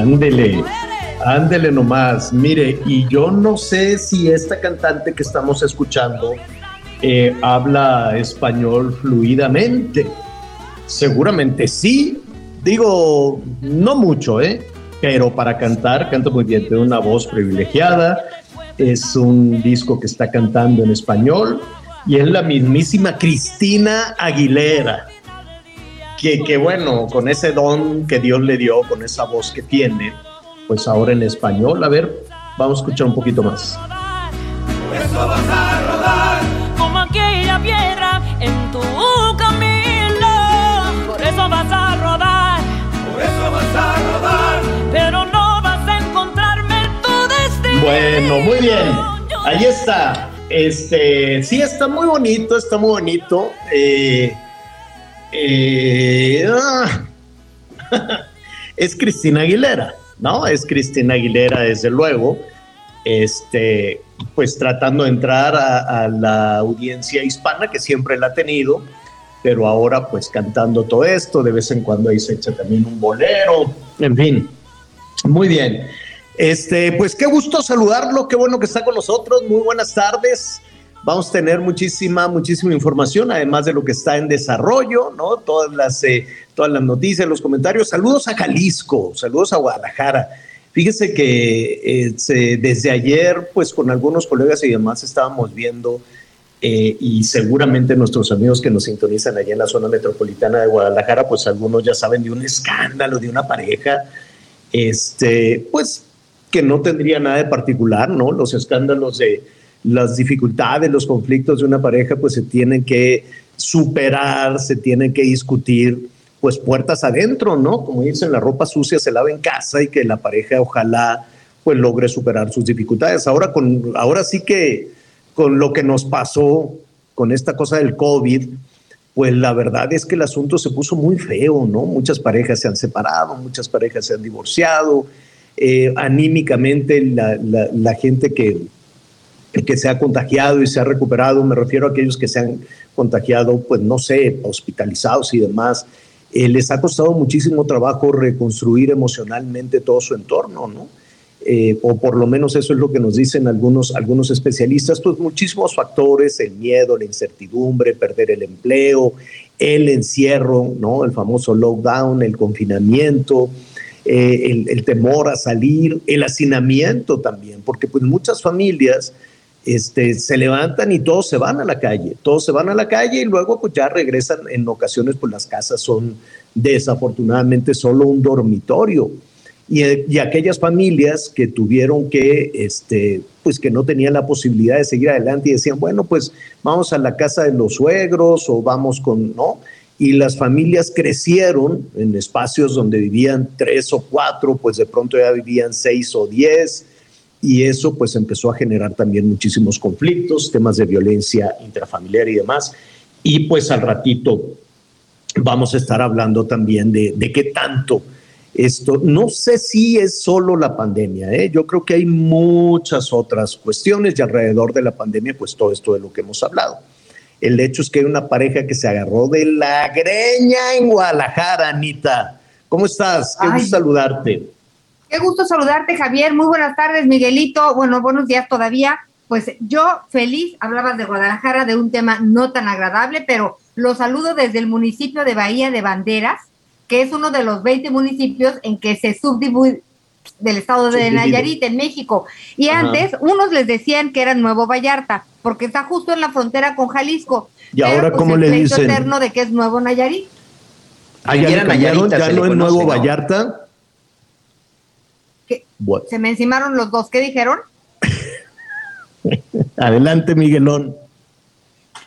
Ándele, ándele nomás. Mire, y yo no sé si esta cantante que estamos escuchando eh, habla español fluidamente. Seguramente sí. Digo, no mucho, ¿eh? Pero para cantar, canta muy bien. Tiene una voz privilegiada. Es un disco que está cantando en español. Y es la mismísima Cristina Aguilera que, que, bueno, con ese don que Dios le dio, con esa voz que tiene, pues ahora en español, a ver, vamos a escuchar un poquito más. como aquella piedra en tu camino. Por eso vas a rodar, por eso vas a rodar, pero no vas a encontrarme en tu destino. Bueno, muy bien, ahí está. Este, sí, está muy bonito, está muy bonito. Eh, eh, ah. es Cristina Aguilera, ¿no? Es Cristina Aguilera, desde luego. Este, pues tratando de entrar a, a la audiencia hispana que siempre la ha tenido, pero ahora pues cantando todo esto, de vez en cuando ahí se echa también un bolero, en fin. Muy bien. Este, pues qué gusto saludarlo, qué bueno que está con nosotros. Muy buenas tardes. Vamos a tener muchísima, muchísima información, además de lo que está en desarrollo, ¿no? Todas las, eh, todas las noticias, los comentarios. Saludos a Jalisco, saludos a Guadalajara. Fíjese que eh, desde ayer, pues con algunos colegas y demás estábamos viendo, eh, y seguramente nuestros amigos que nos sintonizan allá en la zona metropolitana de Guadalajara, pues algunos ya saben de un escándalo de una pareja, este, pues que no tendría nada de particular, ¿no? Los escándalos de las dificultades, los conflictos de una pareja, pues se tienen que superar, se tienen que discutir, pues puertas adentro, ¿no? Como dicen, la ropa sucia se lava en casa y que la pareja ojalá pues logre superar sus dificultades. Ahora, con, ahora sí que con lo que nos pasó con esta cosa del COVID, pues la verdad es que el asunto se puso muy feo, ¿no? Muchas parejas se han separado, muchas parejas se han divorciado, eh, anímicamente la, la- la gente que, que se ha contagiado y se ha recuperado, me refiero a aquellos que se han contagiado, pues no sé, hospitalizados y demás, eh, les ha costado muchísimo trabajo reconstruir emocionalmente todo su entorno, ¿no? Eh, o por lo menos eso es lo que nos dicen algunos, algunos especialistas, pues muchísimos factores, el miedo, la incertidumbre, perder el empleo, el encierro, ¿no? El famoso lockdown, el confinamiento, eh, el, el temor a salir, el hacinamiento también, porque pues muchas familias este, se levantan y todos se van a la calle, todos se van a la calle y luego pues ya regresan, en ocasiones pues las casas son desafortunadamente solo un dormitorio. Y, y aquellas familias que tuvieron que, este, pues que no tenían la posibilidad de seguir adelante y decían, bueno, pues vamos a la casa de los suegros o vamos con, ¿no? Y las familias crecieron en espacios donde vivían tres o cuatro, pues de pronto ya vivían seis o diez, y eso pues empezó a generar también muchísimos conflictos, temas de violencia intrafamiliar y demás. Y pues al ratito vamos a estar hablando también de, de qué tanto esto, no sé si es solo la pandemia, ¿eh? yo creo que hay muchas otras cuestiones y alrededor de la pandemia, pues todo esto de lo que hemos hablado. El hecho es que hay una pareja que se agarró de la greña en Guadalajara, Anita, ¿Cómo estás? Qué Ay. gusto saludarte. Qué gusto saludarte, Javier. Muy buenas tardes, Miguelito. Bueno, buenos días todavía. Pues yo feliz, hablabas de Guadalajara, de un tema no tan agradable, pero lo saludo desde el municipio de Bahía de Banderas, que es uno de los 20 municipios en que se subdivide del estado de. Nayarit, en México. Y Ajá. antes, unos les decían que era Nuevo Vallarta, porque está justo en la frontera con Jalisco. ¿Y Pero, ahora pues, cómo el le dicen? eterno de que es Nuevo Nayarit. Ah, ya Nayarita ya no es Nuevo ¿no? Vallarta. Se me encimaron los dos. ¿Qué dijeron? adelante, Miguelón.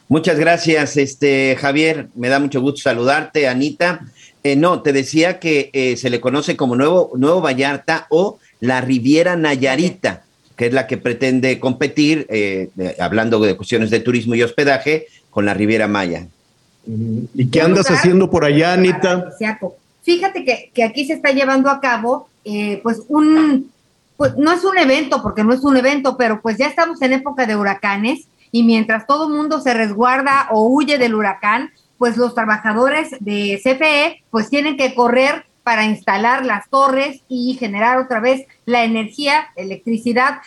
Muchas gracias, este Javier. Me da mucho gusto saludarte, Anita. Eh, no, te decía que eh, se le conoce como Nuevo, Nuevo Vallarta o la Riviera Nayarita, que es la que pretende competir, eh, de- hablando de cuestiones de turismo y hospedaje, con la Riviera Maya. ¿Y qué andas lugar haciendo por allá, Anita? Fíjate que, que aquí se está llevando a cabo, eh, pues un, pues no es un evento, porque no es un evento, pero pues ya estamos en época de huracanes y mientras todo mundo se resguarda o huye del huracán, pues los trabajadores de CFE pues tienen que correr para instalar las torres y generar otra vez la energía, electricidad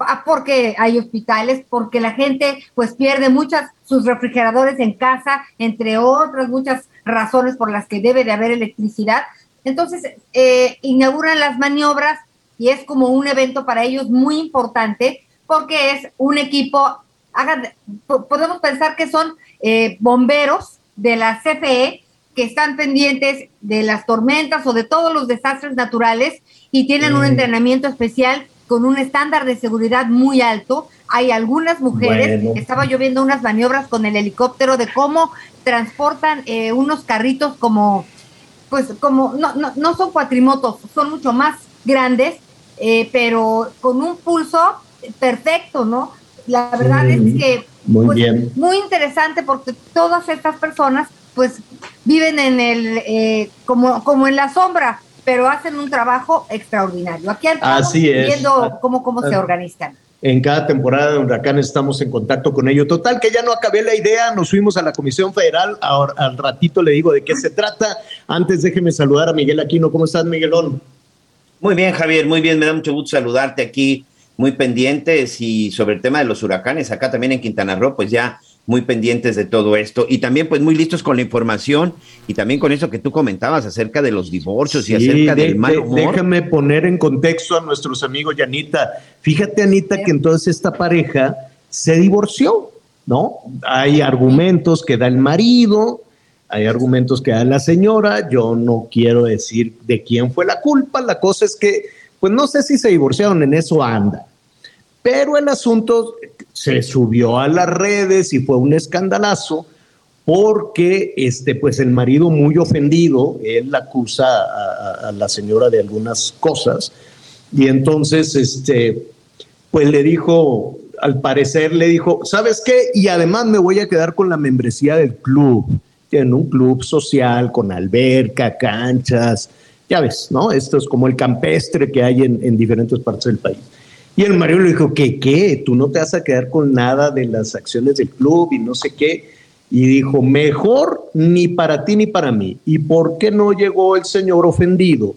Ah, porque hay hospitales, porque la gente pues pierde muchas sus refrigeradores en casa, entre otras muchas razones por las que debe de haber electricidad. Entonces, eh, inauguran las maniobras y es como un evento para ellos muy importante porque es un equipo, po- podemos pensar que son eh, bomberos de la CFE que están pendientes de las tormentas o de todos los desastres naturales y tienen un Mm. entrenamiento especial con un estándar de seguridad muy alto. Hay algunas mujeres, Bueno. estaba yo viendo unas maniobras con el helicóptero de cómo transportan eh, unos carritos como, pues como, no, no, no son cuatrimotos, son mucho más grandes, eh, pero con un pulso perfecto, ¿no? La verdad es que muy pues, bien. muy interesante porque todas estas personas pues viven en el eh, como como en la sombra pero hacen un trabajo extraordinario aquí estamos Así es. viendo cómo cómo se Ah. organizan En cada temporada de huracán estamos en contacto con ello. Total, que ya no acabé la idea, nos fuimos a la Comisión Federal, ahora al ratito le digo de qué se trata. Antes déjeme saludar a Miguel Aquino. ¿Cómo estás, Miguelón? Muy bien, Javier, muy bien. Me da mucho gusto saludarte aquí, muy pendientes y sobre el tema de los huracanes, acá también en Quintana Roo, pues ya muy pendientes de todo esto y también pues muy listos con la información y también con eso que tú comentabas acerca de los divorcios y acerca de- del mal de- humor. Déjame poner en contexto a nuestros amigos y Anita. Fíjate, Anita, que entonces esta pareja se divorció, ¿no? Hay argumentos que da el marido, hay argumentos que da la señora. Yo no quiero decir de quién fue la culpa. La cosa es que, pues no sé si se divorciaron, en eso anda. Pero el asunto se subió a las redes y fue un escandalazo porque este, pues el marido muy ofendido, él acusa a, la señora de algunas cosas y entonces este, pues le dijo, al parecer le dijo, ¿sabes qué? Y además me voy a quedar con la membresía del club, en un club social con alberca, canchas, ya ves, ¿no? Esto es como el campestre que hay en, en diferentes partes del país. Y el marido le dijo, ¿qué, qué? Tú no te vas a quedar con nada de las acciones del club y no sé qué. Y dijo, mejor ni para ti ni para mí. ¿Y por qué no llegó el señor ofendido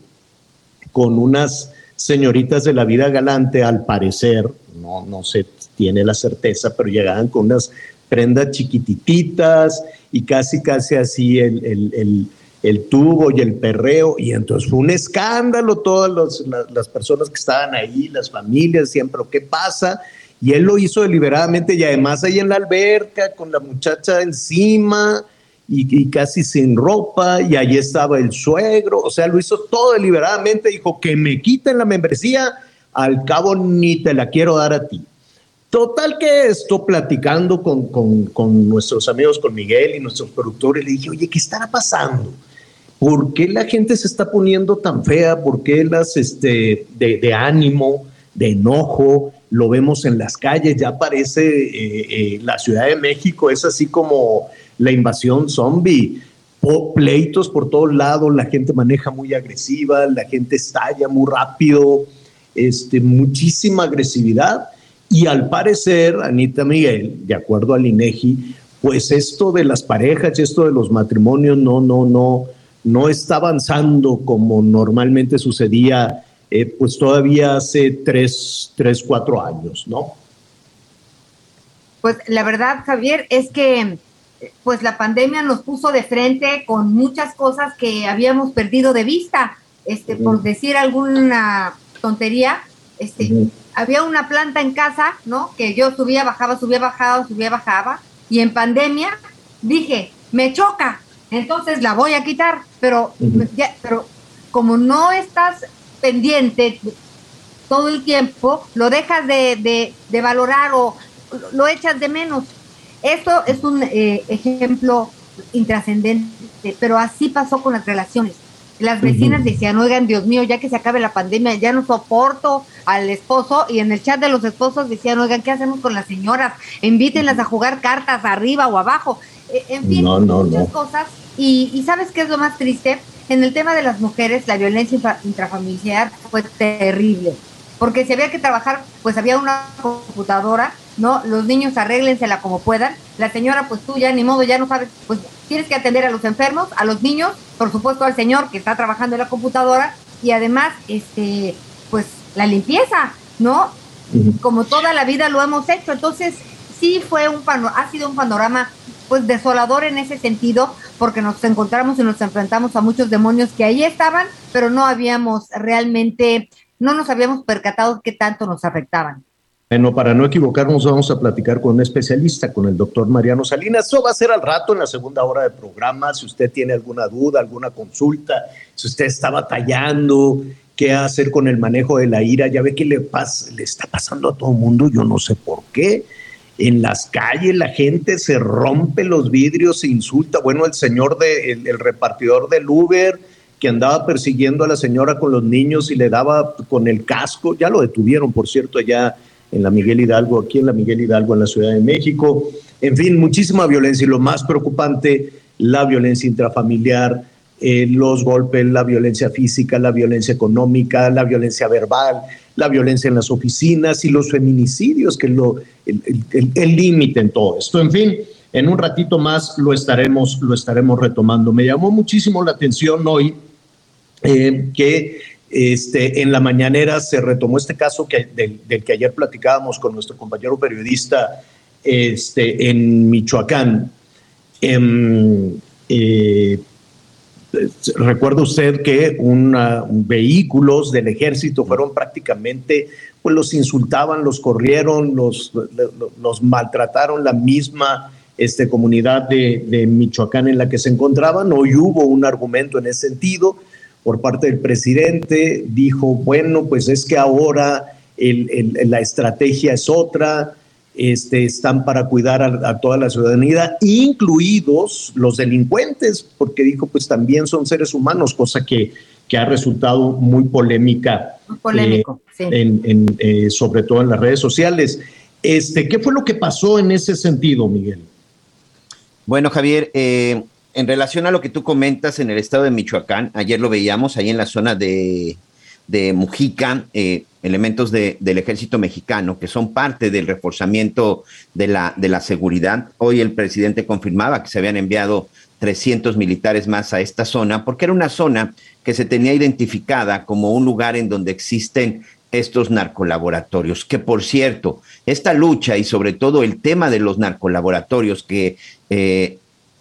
con unas señoritas de la vida galante, al parecer, no, no se tiene la certeza, pero llegaban con unas prendas chiquitititas y casi, casi así el- el tubo y el perreo, y entonces fue un escándalo, todas los- la- las personas que estaban ahí, las familias, decían, pero ¿qué pasa? Y él lo hizo deliberadamente y además ahí en la alberca con la muchacha encima y, y casi sin ropa y allí estaba el suegro, o sea, lo hizo todo deliberadamente, dijo que me quiten la membresía, al cabo ni te la quiero dar a ti. Total que esto, platicando con, con- con nuestros amigos, con Miguel y nuestros productores, le dije, oye, ¿qué estará pasando? ¿Por qué la gente se está poniendo tan fea? ¿Por qué las este, de, ánimo, de enojo? Lo vemos en las calles, ya parece eh, eh, la Ciudad de México, es así como la invasión zombie. Pleitos por todos lados, la gente maneja muy agresiva, la gente estalla muy rápido, este, muchísima agresividad. Y al parecer, Anita Miguel, de acuerdo al INEGI, pues esto de las parejas y esto de los matrimonios no, no, no, no está avanzando como normalmente sucedía, eh, pues todavía hace tres, tres, cuatro años, ¿no? Pues la verdad, Javier, es que pues la pandemia nos puso de frente con muchas cosas que habíamos perdido de vista. Este, por decir alguna tontería, este, había una planta en casa, ¿no? Que yo subía, bajaba, subía, bajaba, subía, bajaba, y en pandemia dije, me choca, entonces la voy a quitar, pero, pero como no estás pendiente todo el tiempo, lo dejas de, de valorar o lo echas de menos. Esto es un eh, ejemplo intrascendente, pero así pasó con las relaciones. Las vecinas decían, oigan, Dios mío, ya que se acabe la pandemia, ya no soporto al esposo. Y en el chat de los esposos decían, oigan, ¿qué hacemos con las señoras? Invítenlas a jugar cartas arriba o abajo. E, en fin, muchas cosas. Y, y ¿sabes qué es lo más triste? En el tema de las mujeres, la violencia intrafamiliar fue terrible. Porque si había que trabajar, pues había una computadora ¿no? Los niños arréglensela como puedan. La señora, pues tú ya ni modo, ya no sabes, pues tienes que atender a los enfermos, a los niños, por supuesto al señor que está trabajando en la computadora y además, este, pues la limpieza, ¿no? Como toda la vida lo hemos hecho. Entonces, sí fue un ha sido un panorama pues desolador en ese sentido, porque nos encontramos y nos enfrentamos a muchos demonios que ahí estaban, pero no habíamos realmente, no nos habíamos percatado qué tanto nos afectaban. Bueno, para no equivocarnos, vamos a platicar con un especialista, con el doctor Mariano Salinas. Eso va a ser al rato en la segunda hora del programa. Si usted tiene alguna duda, alguna consulta, si usted está batallando, qué hacer con el manejo de la ira, ya ve que le, pasa, le está pasando a todo el mundo, yo no sé por qué. En las calles la gente se rompe los vidrios, se insulta. Bueno, el señor de, el repartidor del Uber que andaba persiguiendo a la señora con los niños y le daba con el casco, ya lo detuvieron, por cierto, allá en la Miguel Hidalgo, aquí en la Miguel Hidalgo, en la Ciudad de México. En fin, muchísima violencia y lo más preocupante, la violencia intrafamiliar, eh, los golpes, la violencia física, la violencia económica, la violencia verbal, la violencia en las oficinas y los feminicidios, que es lo, el límite en todo esto. En fin, en un ratito más lo estaremos, lo estaremos retomando. Me llamó muchísimo la atención hoy eh, que este, en la mañanera se retomó este caso que, del, que ayer platicábamos con nuestro compañero periodista este, en Michoacán. Em, eh, recuerda usted que una, vehículos del ejército fueron prácticamente, pues los insultaban, los corrieron, los, maltrataron la misma este, comunidad de, de Michoacán en la que se encontraban. Hoy hubo un argumento en ese sentido por parte del presidente, dijo, bueno, pues es que ahora la estrategia es otra, este, están para cuidar a, toda la ciudadanía, incluidos los delincuentes, porque dijo, pues también son seres humanos, cosa que, que ha resultado muy polémica. polémico, eh, en, eh, sobre todo en las redes sociales. Este, ¿Qué fue lo que pasó en ese sentido, Miguel? Bueno, Javier, eh, en relación a lo que tú comentas en el estado de Michoacán, ayer lo veíamos ahí en la zona de, Mujica, eh, elementos del ejército mexicano que son parte del reforzamiento de la, de la seguridad. Hoy el presidente confirmaba que se habían enviado 300 militares más a esta zona, porque era una zona que se tenía identificada como un lugar en donde existen estos narcolaboratorios, que por cierto, esta lucha y sobre todo el tema de los narcolaboratorios que eh,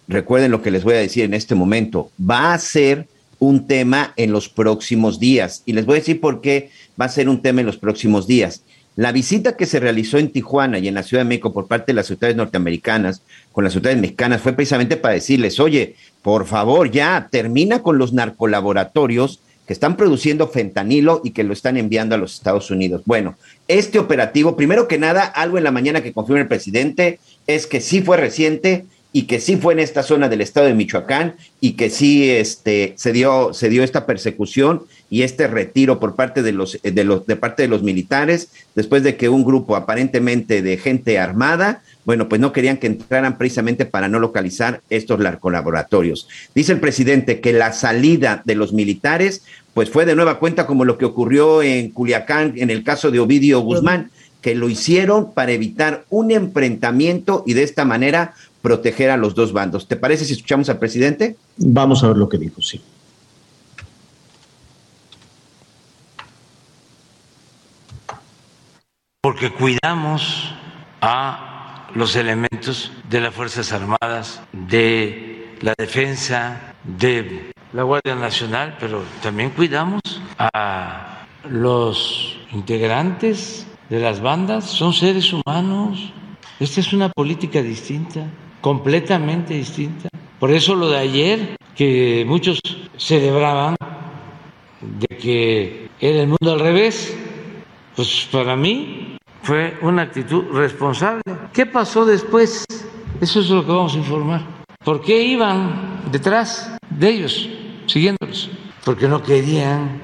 recuerden lo que les voy a decir en este momento, va a ser un tema en los próximos días. Y les voy a decir por qué va a ser un tema en los próximos días. La visita que se realizó en Tijuana y en la Ciudad de México por parte de las ciudades norteamericanas con las ciudades mexicanas fue precisamente para decirles, oye, por favor, ya termina con los narcolaboratorios que están produciendo fentanilo y que lo están enviando a los Estados Unidos. Bueno, este operativo, primero que nada, algo en la mañana que confirma el presidente es que sí fue reciente y que sí fue en esta zona del estado de Michoacán y que sí este, se, dio, se dio esta persecución y este retiro por parte de los, de los de parte de los militares después de que un grupo aparentemente de gente armada bueno, pues no querían que entraran precisamente para no localizar estos colaboratorios. Dice el presidente que la salida de los militares, pues fue de nueva cuenta como lo que ocurrió en Culiacán en el caso de Ovidio Guzmán, que lo hicieron para evitar un enfrentamiento y de esta manera proteger a los dos bandos. ¿Te parece si escuchamos al presidente? Vamos a ver lo que dijo, sí. Porque cuidamos a los elementos de las Fuerzas Armadas, de la defensa, de la Guardia Nacional, pero también cuidamos a los integrantes de las bandas, son seres humanos. Esta es una política distinta, completamente distinta. Por eso lo de ayer, que muchos celebraban de que era el mundo al revés, pues para mí fue una actitud responsable. ¿Qué pasó después? Eso es lo que vamos a informar. ¿Por qué iban detrás de ellos, siguiéndolos? Porque no querían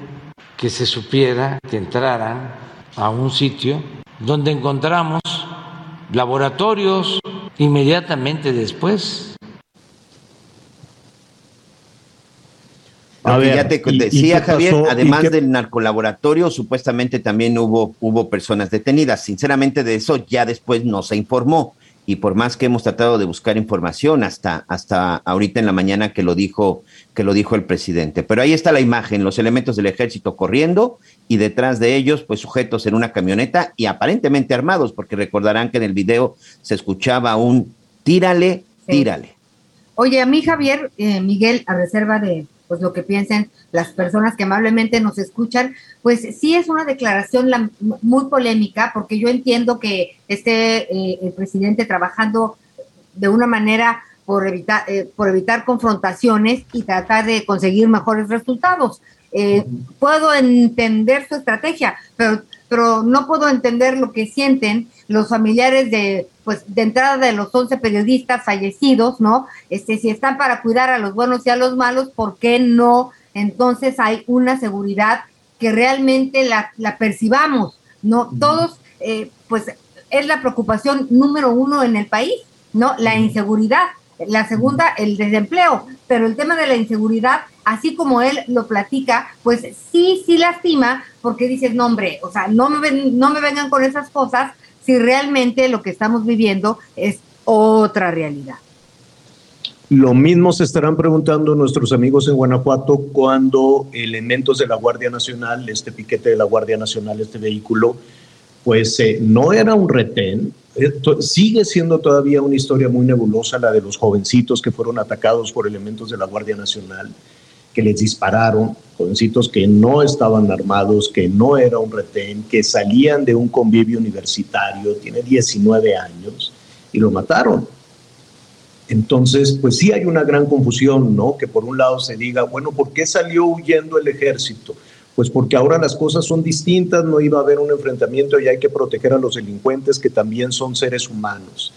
que se supiera que entraran a un sitio donde encontramos laboratorios inmediatamente después. A ver, ya te ¿y- y decía Javier, además qué- del narcolaboratorio, supuestamente también hubo, hubo personas detenidas. Sinceramente de eso ya después no se informó. Y por más que hemos tratado de buscar información hasta, hasta ahorita en la mañana que lo dijo, que lo dijo el presidente. Pero ahí está la imagen, los elementos del ejército corriendo y detrás de ellos, pues sujetos en una camioneta y aparentemente armados, porque recordarán que en el video se escuchaba un tírale, Sí. tírale. Oye, a mí Javier, eh, Miguel, a reserva de pues lo que piensen las personas que amablemente nos escuchan, pues sí es una declaración la- muy polémica, porque yo entiendo que esté eh, el presidente trabajando de una manera por evitar, eh, por evitar confrontaciones y tratar de conseguir mejores resultados. Eh, puedo entender su estrategia, pero, pero no puedo entender lo que sienten los familiares de, pues, de entrada de los 11 periodistas fallecidos, ¿no? Este, si están para cuidar a los buenos y a los malos, ¿por qué no? Entonces hay una seguridad que realmente la, la percibamos, ¿no? Todos, eh, pues, es la preocupación número uno en el país, ¿no? La inseguridad. La segunda, el desempleo. Pero el tema de la inseguridad, así como él lo platica, pues sí, sí lastima, porque dices, no, hombre, o sea, no me, ven- no me vengan con esas cosas si realmente lo que estamos viviendo es otra realidad. Lo mismo se estarán preguntando nuestros amigos en Guanajuato cuando elementos de la Guardia Nacional, este piquete de la Guardia Nacional, este vehículo, pues eh, no era un retén, sigue siendo todavía una historia muy nebulosa la de los jovencitos que fueron atacados por elementos de la Guardia Nacional, que les dispararon, jovencitos que no estaban armados, que no era un retén, que salían de un convivio universitario, tiene 19 años, y lo mataron. Entonces, pues sí hay una gran confusión, ¿no? Que por un lado se diga, bueno, ¿por qué salió huyendo el ejército? Pues porque ahora las cosas son distintas, no iba a haber un enfrentamiento y hay que proteger a los delincuentes que también son seres humanos.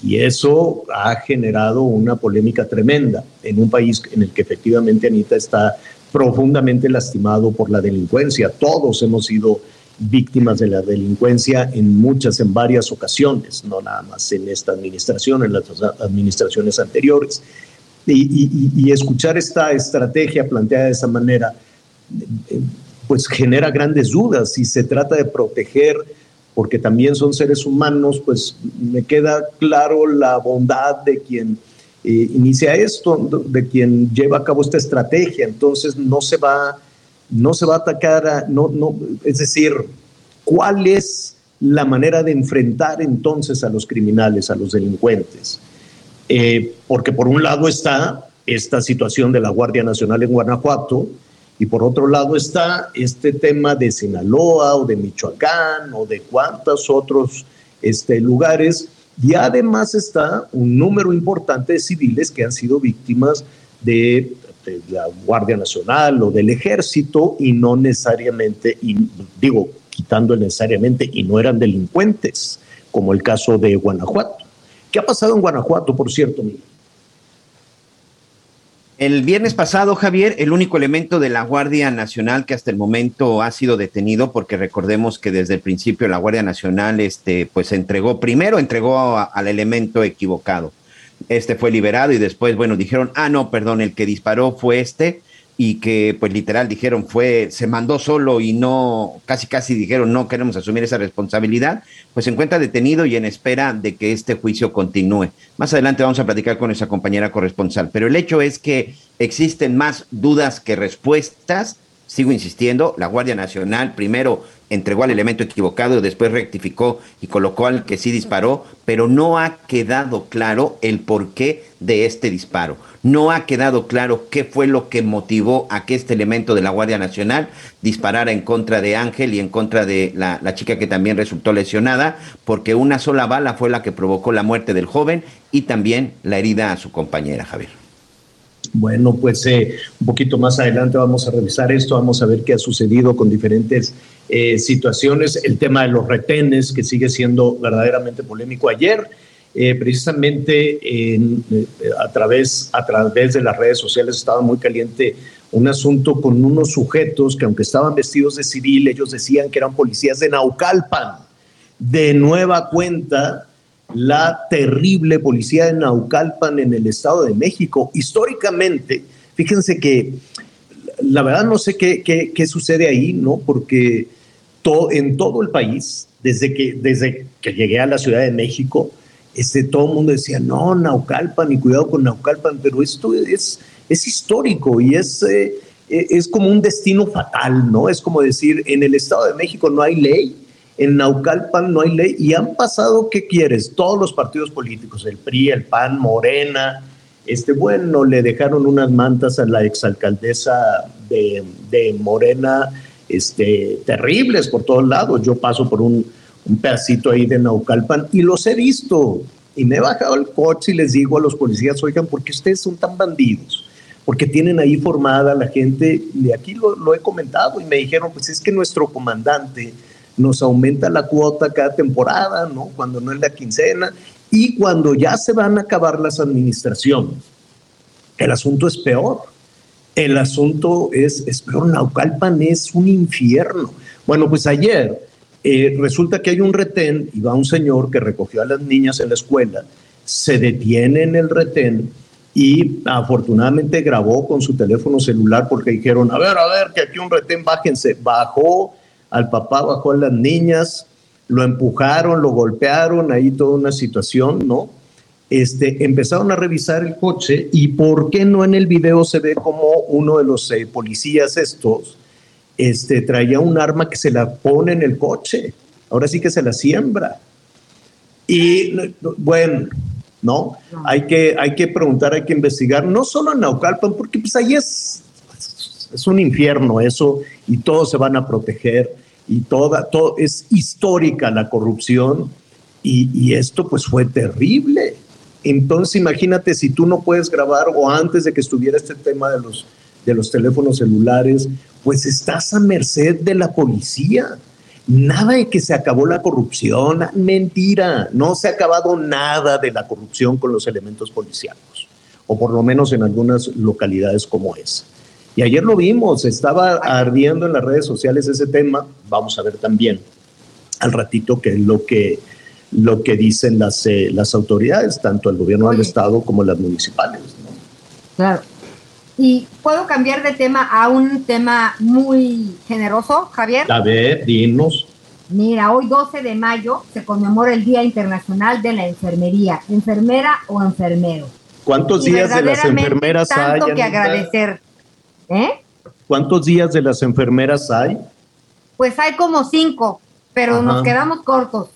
Y eso ha generado una polémica tremenda en un país en el que efectivamente Anita está profundamente lastimado por la delincuencia. Todos hemos sido víctimas de la delincuencia en muchas, en varias ocasiones, no nada más en esta administración, en las administraciones anteriores. Y, y- y escuchar esta estrategia planteada de esa manera, eh, pues genera grandes dudas. Si se trata de proteger, porque también son seres humanos, pues me queda claro la bondad de quien eh, inicia esto, de quien lleva a cabo esta estrategia. Entonces no se va no se va a atacar, a- no, no, es decir, ¿cuál es la manera de enfrentar entonces a los criminales, a los delincuentes? Eh, porque por un lado está esta situación de la Guardia Nacional en Guanajuato y por otro lado está este tema de Sinaloa o de Michoacán o de cuántos otros este, lugares y además está un número importante de civiles que han sido víctimas de de la Guardia Nacional o del Ejército y no necesariamente, y digo, quitando necesariamente, y no eran delincuentes, como el caso de Guanajuato. ¿Qué ha pasado en Guanajuato, por cierto, Miguel? El viernes pasado, Javier, el único elemento de la Guardia Nacional que hasta el momento ha sido detenido, porque recordemos que desde el principio la Guardia Nacional, este, pues entregó, primero entregó al elemento equivocado. Este fue liberado y después, bueno, dijeron, ah, no, perdón, el que disparó fue este. Y que pues literal dijeron fue, se mandó solo y no, casi casi dijeron no queremos asumir esa responsabilidad, pues se encuentra detenido y en espera de que este juicio continúe. Más adelante vamos a platicar con nuestra compañera corresponsal, pero el hecho es que existen más dudas que respuestas. Sigo insistiendo, la Guardia Nacional primero entregó al elemento equivocado, después rectificó y colocó al que sí disparó, pero no ha quedado claro el porqué de este disparo. No ha quedado claro qué fue lo que motivó a que este elemento de la Guardia Nacional disparara en contra de Ángel y en contra de la, la chica que también resultó lesionada, porque una sola bala fue la que provocó la muerte del joven y también la herida a su compañera, Javier. Bueno, pues eh, un poquito más adelante vamos a revisar esto, vamos a ver qué ha sucedido con diferentes eh, situaciones, el tema de los retenes, que sigue siendo verdaderamente polémico. Ayer, eh, precisamente en, eh, a, través, a través de las redes sociales estaba muy caliente un asunto con unos sujetos que aunque estaban vestidos de civil, ellos decían que eran policías de Naucalpan. De nueva cuenta, la terrible policía de Naucalpan en el Estado de México. Históricamente, fíjense que la verdad no sé qué, qué, qué sucede ahí, ¿no? Porque to, en todo el país, desde que, desde que llegué a la Ciudad de México, este, todo el mundo decía, no, Naucalpan y cuidado con Naucalpan, pero esto es, es histórico y es, eh, es como un destino fatal, ¿no? Es como decir, en el Estado de México no hay ley, en Naucalpan no hay ley y han pasado, ¿qué quieres? Todos los partidos políticos, el PRI, el PAN, Morena, este, bueno, le dejaron unas mantas a la exalcaldesa de, de Morena, este, terribles por todos lados. Yo paso por un, un pedacito ahí de Naucalpan y los he visto. Y me he bajado el coche y les digo a los policías, oigan, ¿por qué ustedes son tan bandidos? Porque tienen ahí formada la gente, y aquí lo, lo he comentado, y me dijeron, pues es que nuestro comandante nos aumenta la cuota cada temporada, ¿no? Cuando no es la quincena, y cuando ya se van a acabar las administraciones, el asunto es peor. El asunto es, peor. Naucalpan es un infierno. Bueno, pues ayer eh, resulta que hay un retén y va un señor que recogió a las niñas en la escuela, se detiene en el retén y afortunadamente grabó con su teléfono celular porque dijeron, a ver, a ver, que aquí un retén, bájense. Bajó al papá, bajó a las niñas, lo empujaron, lo golpearon, ahí toda una situación, ¿no? Este, empezaron a revisar el coche y por qué no en el video se ve como uno de los eh, policías estos este, traía un arma que se la pone en el coche, ahora sí que se la siembra. Y bueno, ¿no? Hay que, hay que preguntar, hay que investigar, no solo en Naucalpan, porque pues ahí es, es un infierno eso y todos se van a proteger y toda, todo, es histórica la corrupción y, esto pues fue terrible. Entonces imagínate si tú no puedes grabar o antes de que estuviera este tema de los, de los teléfonos celulares, pues estás a merced de la policía. Nada de que se acabó la corrupción, mentira, no se ha acabado nada de la corrupción con los elementos policiales, o por lo menos en algunas localidades como esa. Y ayer lo vimos, estaba ardiendo en las redes sociales ese tema, vamos a ver también al ratito qué es lo que, lo que dicen las, eh, las autoridades, tanto el gobierno del Estado como las municipales. ¿no? Claro. Y puedo cambiar de tema a un tema muy generoso, Javier. A ver, dinos. Mira, hoy 12 de mayo se conmemora el Día Internacional de la Enfermería, enfermera o enfermero. ¿Cuántos Y días de las enfermeras hay? Tanto que agradecer. ¿Eh? ¿Cuántos días de las enfermeras hay? Pues hay como cinco, pero Ajá. nos quedamos cortos,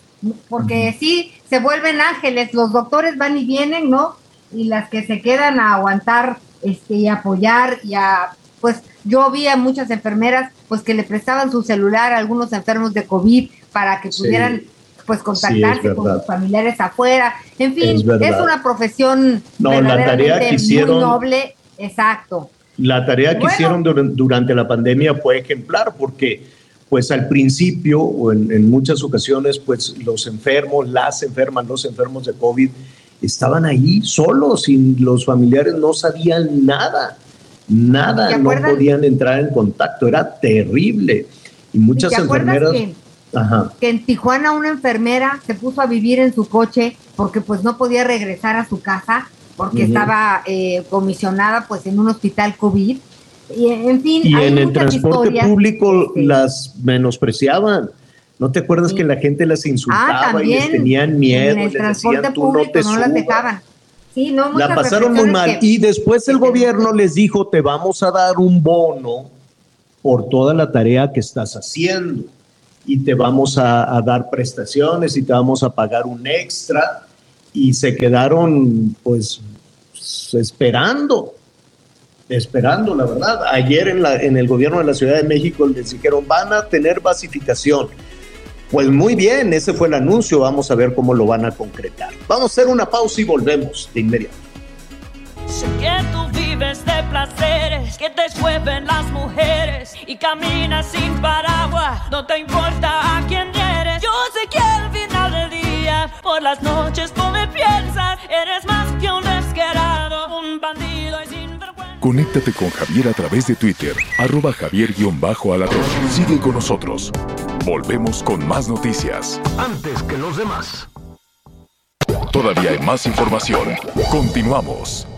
porque sí se vuelven ángeles, los doctores van y vienen, ¿no? Y las que se quedan a aguantar este, y apoyar y a, pues yo vi a muchas enfermeras pues que le prestaban su celular a algunos enfermos de COVID para que Sí. pudieran pues contactarse con sus familiares afuera. En fin, Es una profesión No, la tarea verdaderamente que hicieron- muy noble, exacto. La tarea que Bueno. hicieron duran- durante la pandemia fue ejemplar porque pues al principio o en, en muchas ocasiones pues los enfermos, las enfermas, los enfermos de COVID estaban ahí solos y los familiares no sabían nada, nada, ¿Te no podían entrar en contacto, era terrible. Y muchas ¿Y te enfermeras... Ajá. que en Tijuana una enfermera se puso a vivir en su coche porque pues no podía regresar a su casa porque estaba eh, comisionada pues en un hospital COVID Y en fin, Y hay en el transporte historias. público Sí. las menospreciaban. ¿No te acuerdas que la gente las insultaba Ah, y les tenían miedo? En el transporte decían, no público te no, las subas"? dejaban. Sí, no, La pasaron muy mal. que- Y después el gobierno les dijo, te vamos a dar un bono por toda la tarea que estás haciendo. Y te vamos a, a dar prestaciones y te vamos a pagar un extra. Y se quedaron, pues, esperando, esperando, la verdad. Ayer en, la, en el gobierno de la Ciudad de México les dijeron, van a tener basificación. Pues muy bien, ese fue el anuncio, vamos a ver cómo lo van a concretar. Vamos a hacer una pausa y volvemos de inmediato. Sé que tú vives de placeres, que te mueven las mujeres y caminas sin paraguas, no te importa a quién por las noches tú me piensas, eres más que un descarado, un bandido y sin vergüenza. Conéctate con Javier a través de Twitter, arroba javier-alatón. Sigue con nosotros. Volvemos con más noticias. Antes que los demás. Todavía hay más información. Continuamos.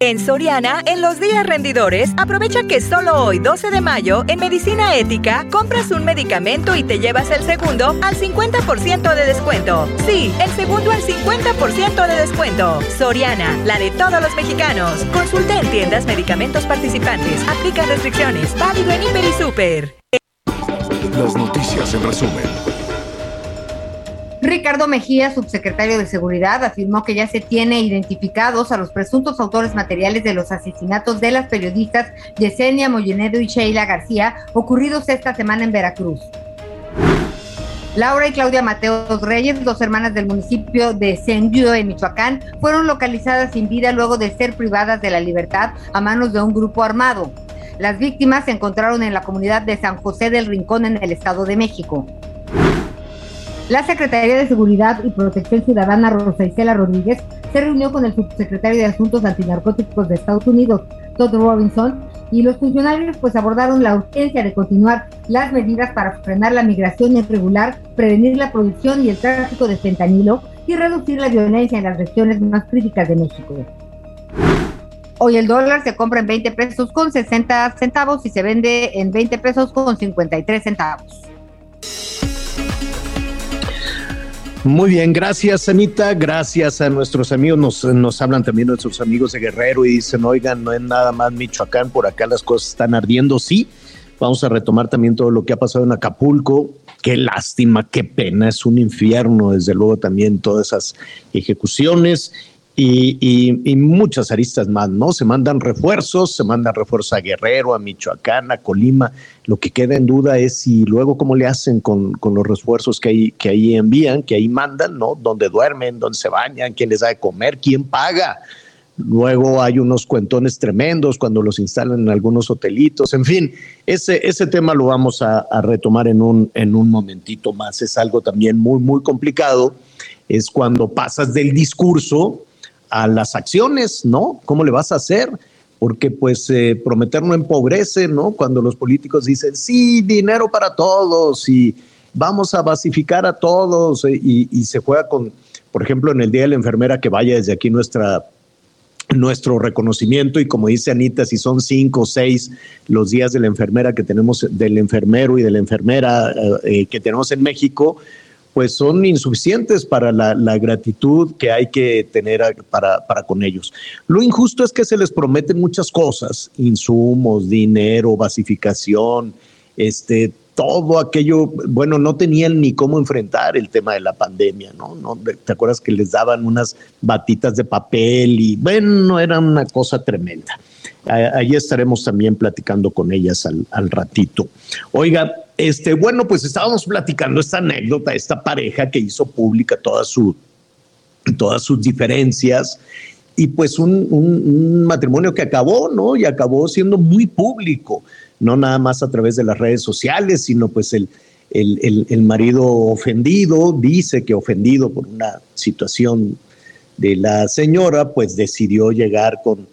En Soriana, en los días rendidores, aprovecha que solo hoy, 12 de mayo, en Medicina Ética, compras un medicamento y te llevas el segundo al 50% de descuento. Sí, el segundo al 50% de descuento. Soriana, la de todos los mexicanos. Consulta en tiendas medicamentos participantes. Aplica restricciones. Válido en Hiper y Super. Las noticias en resumen. Ricardo Mejía, subsecretario de Seguridad, afirmó que ya se tiene identificados a los presuntos autores materiales de los asesinatos de las periodistas Yesenia Moyenedo y Sheila García, ocurridos esta semana en Veracruz. Laura y Claudia Mateos Reyes, dos hermanas del municipio de Sendio, en Michoacán, fueron localizadas sin vida luego de ser privadas de la libertad a manos de un grupo armado. Las víctimas se encontraron en la comunidad de San José del Rincón, en el Estado de México. La Secretaría de Seguridad y Protección Ciudadana, Rosa Isela Rodríguez, se reunió con el subsecretario de Asuntos Antinarcóticos de Estados Unidos, Todd Robinson, y los funcionarios pues abordaron la urgencia de continuar las medidas para frenar la migración irregular, prevenir la producción y el tráfico de fentanilo y reducir la violencia en las regiones más críticas de México. Hoy el dólar se compra en 20 pesos con 60 centavos y se vende en 20 pesos con 53 centavos. Muy bien, gracias Anita, gracias a nuestros amigos, nos, nos hablan también nuestros amigos de Guerrero y dicen, oigan, no es nada más Michoacán, por acá las cosas están ardiendo, sí, vamos a retomar también todo lo que ha pasado en Acapulco, qué lástima, qué pena, es un infierno, desde luego también todas esas ejecuciones y, y, y, muchas aristas más, ¿no? Se mandan refuerzos, se mandan refuerzos a Guerrero, a Michoacán, a Colima. Lo que queda en duda es si luego cómo le hacen con, con los refuerzos que ahí, que ahí envían, que ahí mandan, ¿no? Dónde duermen, dónde se bañan, quién les da de comer, quién paga. Luego hay unos cuentones tremendos cuando los instalan en algunos hotelitos. En fin, ese, ese tema lo vamos a, a retomar en un, en un momentito más. Es algo también muy, muy complicado. Es cuando pasas del discurso a las acciones, ¿no? ¿Cómo le vas a hacer? Porque pues eh, prometer no empobrece, ¿no? Cuando los políticos dicen, sí, dinero para todos y vamos a basificar a todos eh, y, y, se juega con, por ejemplo, en el Día de la Enfermera, que vaya desde aquí nuestra nuestro reconocimiento y como dice Anita, si son cinco o seis los días de la enfermera que tenemos, del enfermero y de la enfermera eh, que tenemos en México, pues son insuficientes para la, la gratitud que hay que tener para, para, con ellos. Lo injusto es que se les prometen muchas cosas, insumos, dinero, basificación, este, todo aquello, bueno, no tenían ni cómo enfrentar el tema de la pandemia, ¿no? ¿no? ¿Te acuerdas que les daban unas batitas de papel y, bueno, era una cosa tremenda? Ahí estaremos también platicando con ellas al, al ratito. Oiga, este, bueno, pues estábamos platicando esta anécdota, esta pareja que hizo pública toda su, todas sus diferencias y pues un, un, un, matrimonio que acabó, ¿no? Y acabó siendo muy público, no nada más a través de las redes sociales, sino pues el, el, el, marido ofendido dice que ofendido por una situación de la señora, pues decidió llegar con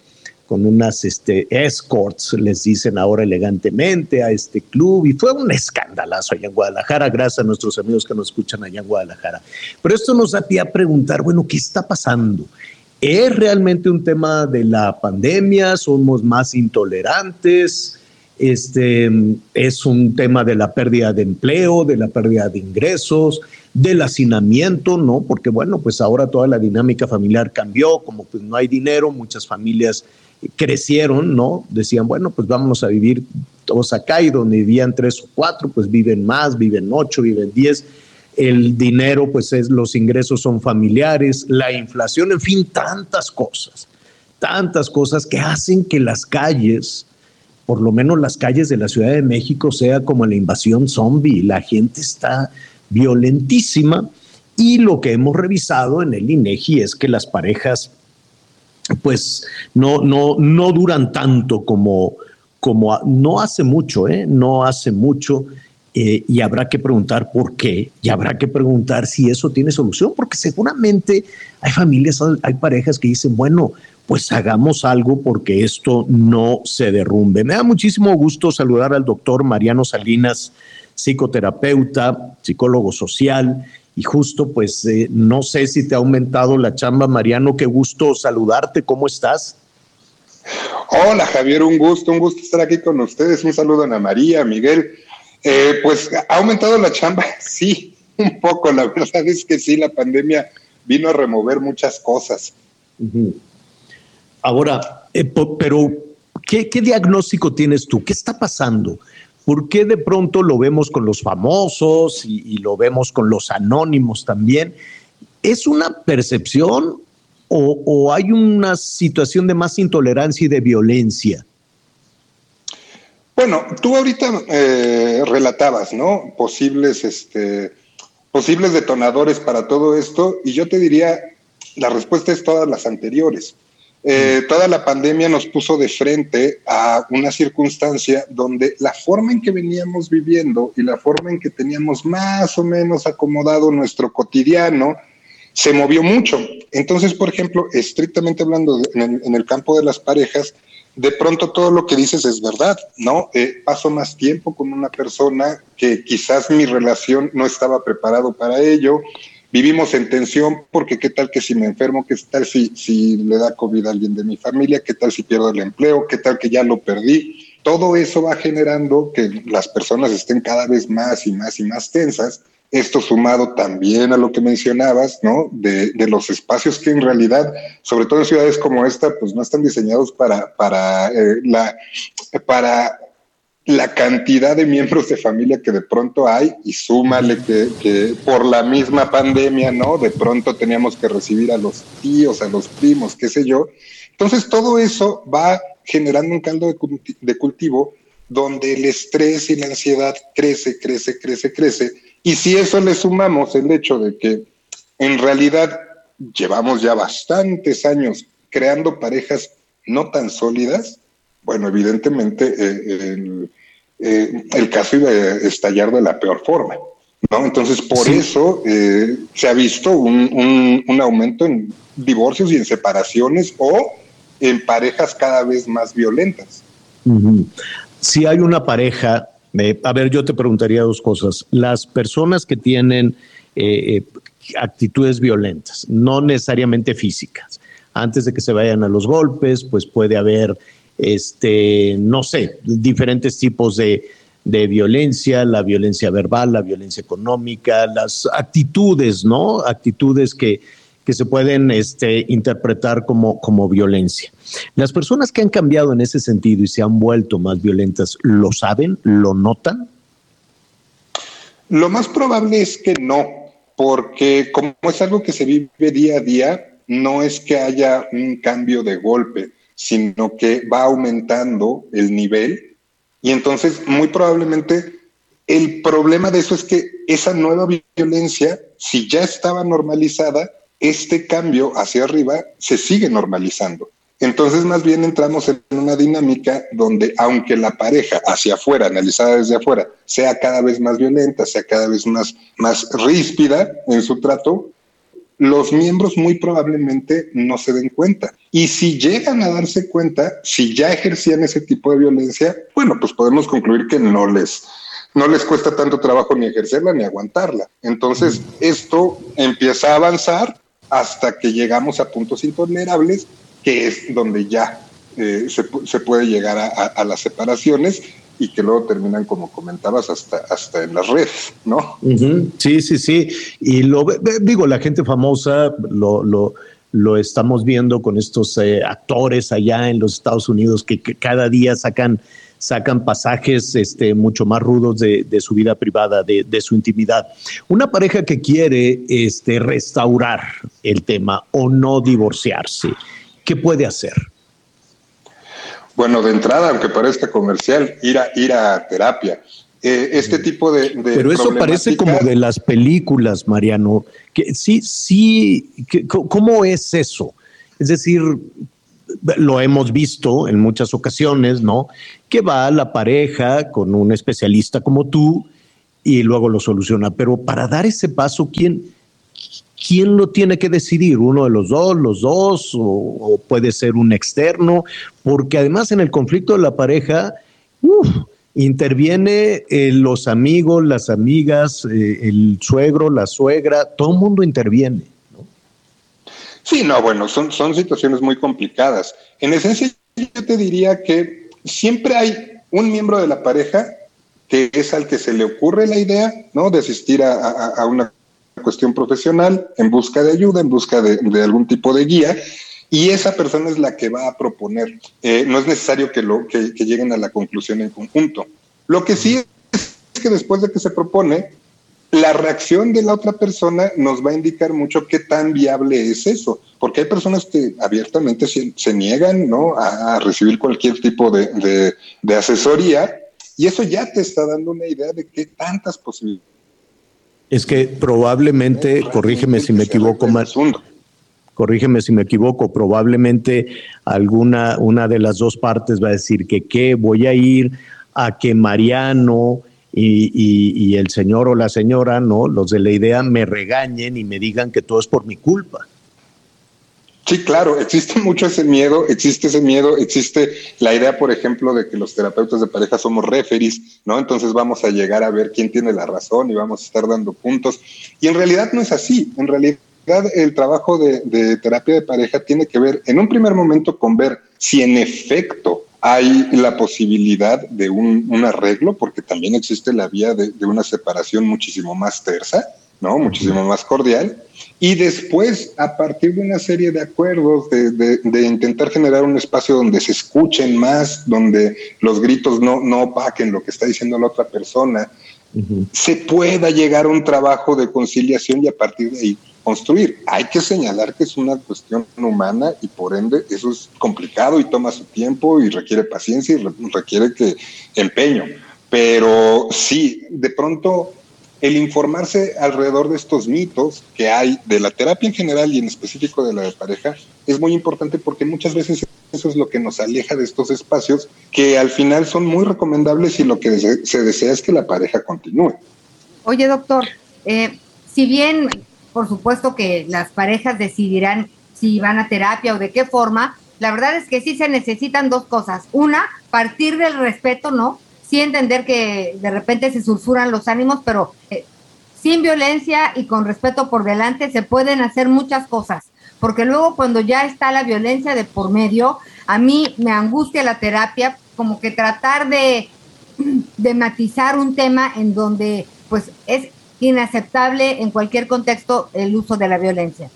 con unas este, escorts, les dicen ahora elegantemente, a este club, y fue un escandalazo allá en Guadalajara, gracias a nuestros amigos que nos escuchan allá en Guadalajara. Pero esto nos da a preguntar, bueno, ¿qué está pasando? ¿Es realmente un tema de la pandemia? ¿Somos más intolerantes? Este, es un tema de la pérdida de empleo, de la pérdida de ingresos, del hacinamiento, ¿no? Porque bueno, pues ahora toda la dinámica familiar cambió, como pues no hay dinero, muchas familias crecieron, ¿no? Decían, bueno, pues vámonos a vivir todos acá y donde vivían tres o cuatro, pues viven más, viven ocho, viven diez el dinero, pues es, los ingresos son familiares, la inflación, en fin, tantas cosas, tantas cosas que hacen que las calles, por lo menos las calles de la Ciudad de México, sea como la invasión zombie. La gente está violentísima y lo que hemos revisado en el INEGI es que las parejas, pues, no, no, no duran tanto como, como no hace mucho, ¿eh? no hace mucho eh, y habrá que preguntar por qué y habrá que preguntar si eso tiene solución, porque seguramente hay familias, hay parejas que dicen, bueno, pues hagamos algo porque esto no se derrumbe. Me da muchísimo gusto saludar al doctor Mariano Salinas, psicoterapeuta, psicólogo social. Y justo, pues, eh, no sé si te ha aumentado la chamba, Mariano, qué gusto saludarte, ¿cómo estás? Hola Javier, un gusto, un gusto estar aquí con ustedes. Un saludo a Ana María, Miguel, eh, pues ha aumentado la chamba, sí, un poco. La verdad es que sí, la pandemia vino a remover muchas cosas. Ahora, eh, pero ¿qué, diagnóstico tienes tú? ¿Qué está pasando? ¿Por qué de pronto lo vemos con los famosos y, lo vemos con los anónimos también? ¿Es una percepción o, o hay una situación de más intolerancia y de violencia? Bueno, tú ahorita eh, relatabas, ¿no? Posibles, este, posibles detonadores para todo esto, y yo te diría, la respuesta es todas las anteriores. Eh, toda la pandemia nos puso de frente a una circunstancia donde la forma en que veníamos viviendo y la forma en que teníamos más o menos acomodado nuestro cotidiano se movió mucho. Entonces, por ejemplo, estrictamente hablando en el campo de las parejas, de pronto todo lo que dices es verdad, ¿no? Eh, paso más tiempo con una persona que quizás mi relación no estaba preparado para ello. Vivimos en tensión porque qué tal que si me enfermo, qué tal si, si le da COVID a alguien de mi familia, qué tal si pierdo el empleo, qué tal que ya lo perdí. Todo eso va generando que las personas estén cada vez más y más y más tensas esto sumado también a lo que mencionabas, ¿no? De, los espacios que en realidad, sobre todo en ciudades como esta, pues no están diseñados para, para, eh, la, para la cantidad de miembros de familia que de pronto hay y súmale que, que, por la misma pandemia, ¿no? De pronto teníamos que recibir a los tíos, a los primos, qué sé yo. Entonces todo eso va generando un caldo de, de cultivo donde el estrés y la ansiedad crece, crece, crece, crece y si eso le sumamos el hecho de que en realidad llevamos ya bastantes años creando parejas no tan sólidas, bueno, evidentemente eh, eh, el, caso iba a estallar de la peor forma. ¿no? Entonces, por eso eh, se ha visto un, aumento en divorcios y en separaciones o en parejas cada vez más violentas. Si hay una pareja a ver, yo te preguntaría dos cosas. Las personas que tienen eh, eh, actitudes violentas, no necesariamente físicas, antes de que se vayan a los golpes, pues puede haber, este, no sé, diferentes tipos de, de violencia, la violencia verbal, la violencia económica, las actitudes, ¿no? Actitudes que, que se pueden este, interpretar como, como violencia. Las personas que han cambiado en ese sentido y se han vuelto más violentas, ¿lo saben? ¿Lo notan? Lo más probable es que no, porque como es algo que se vive día a día, no es que haya un cambio de golpe, sino que va aumentando el nivel y entonces muy probablemente el problema de eso es que esa nueva violencia, si ya estaba normalizada, este cambio hacia arriba se sigue normalizando. Entonces, más bien entramos en una dinámica donde, aunque la pareja hacia afuera, analizada desde afuera, sea cada vez más violenta, sea cada vez más, más ríspida en su trato, los miembros muy probablemente no se den cuenta. Y si llegan a darse cuenta, si ya ejercían ese tipo de violencia, bueno, pues podemos concluir que no les, no les cuesta tanto trabajo ni ejercerla ni aguantarla. Entonces, esto empieza a avanzar hasta que llegamos a puntos intolerables, que es donde ya eh, se, se, puede llegar a, a, las separaciones y que luego terminan, como comentabas, hasta, hasta en las redes, ¿no? Sí, sí, sí. Y lo digo, la gente famosa lo, lo, estamos viendo con estos eh, actores allá en los Estados Unidos que, cada día sacan sacan pasajes este, mucho más rudos de, de su vida privada, de, de, su intimidad. Una pareja que quiere este, restaurar el tema o no divorciarse, ¿qué puede hacer? Bueno, de entrada, aunque parezca comercial, ir a, ir a terapia. Eh, este tipo de, de Pero eso parece como de las películas, Mariano. Que sí, sí, que, ¿cómo es eso? Es decir, lo hemos visto en muchas ocasiones, ¿no? Que va la pareja con un especialista como tú y luego lo soluciona. Pero para dar ese paso, ¿quién, quién lo tiene que decidir? ¿Uno de los dos, los dos? O, o puede ser un externo? Porque además en el conflicto de la pareja, uf, interviene eh, los amigos, las amigas, eh, el suegro, la suegra, todo el mundo interviene. Sí, no, bueno, son, son situaciones muy complicadas. En esencia, yo te diría que siempre hay un miembro de la pareja que es al que se le ocurre la idea, ¿no? De asistir a una cuestión profesional en busca de ayuda, en busca de, algún tipo de guía, y esa persona es la que va a proponer. Eh, no es necesario que, lo, que, que lleguen a la conclusión en conjunto. Lo que sí es que después de que se propone, la reacción de la otra persona nos va a indicar mucho qué tan viable es eso, porque hay personas que abiertamente se, niegan ¿no? a, recibir cualquier tipo de, de, asesoría y eso ya te está dando una idea de qué tantas posibilidades. Es que probablemente, corrígeme si me equivoco más, corrígeme si me equivoco, probablemente alguna una de las dos partes va a decir que qué voy a ir a que Mariano y, y, y, el señor o la señora, ¿no? Los de la idea me regañen y me digan que todo es por mi culpa. Sí, claro, existe mucho ese miedo, existe ese miedo, existe la idea, por ejemplo, de que los terapeutas de pareja somos referees, ¿no? Entonces vamos a llegar a ver quién tiene la razón y vamos a estar dando puntos. Y en realidad no es así, en realidad el trabajo de, terapia de pareja tiene que ver en un primer momento con ver si en efecto hay la posibilidad de un, un, arreglo, porque también existe la vía de, de, una separación muchísimo más tersa, ¿no? Muchísimo más cordial. Y después, a partir de una serie de acuerdos, de, de, de intentar generar un espacio donde se escuchen más, donde los gritos no, no opaquen lo que está diciendo la otra persona, uh -huh. se pueda llegar a un trabajo de conciliación y a partir de ahí construir. Hay que señalar que es una cuestión humana y por ende eso es complicado y toma su tiempo y requiere paciencia y requiere que empeño. Pero sí, de pronto el informarse alrededor de estos mitos que hay de la terapia en general y en específico de la de pareja es muy importante porque muchas veces eso es lo que nos aleja de estos espacios que al final son muy recomendables y lo que se desea es que la pareja continúe. Oye, doctor, eh, si bien por supuesto que las parejas decidirán si van a terapia o de qué forma. La verdad es que sí se necesitan dos cosas. Una, partir del respeto, ¿no? Sí entender que de repente se sulfuran los ánimos, pero eh, sin violencia y con respeto por delante se pueden hacer muchas cosas. Porque luego cuando ya está la violencia de por medio, a mí me angustia la terapia, como que tratar de, de matizar un tema en donde pues es inaceptable en cualquier contexto el uso de la violencia.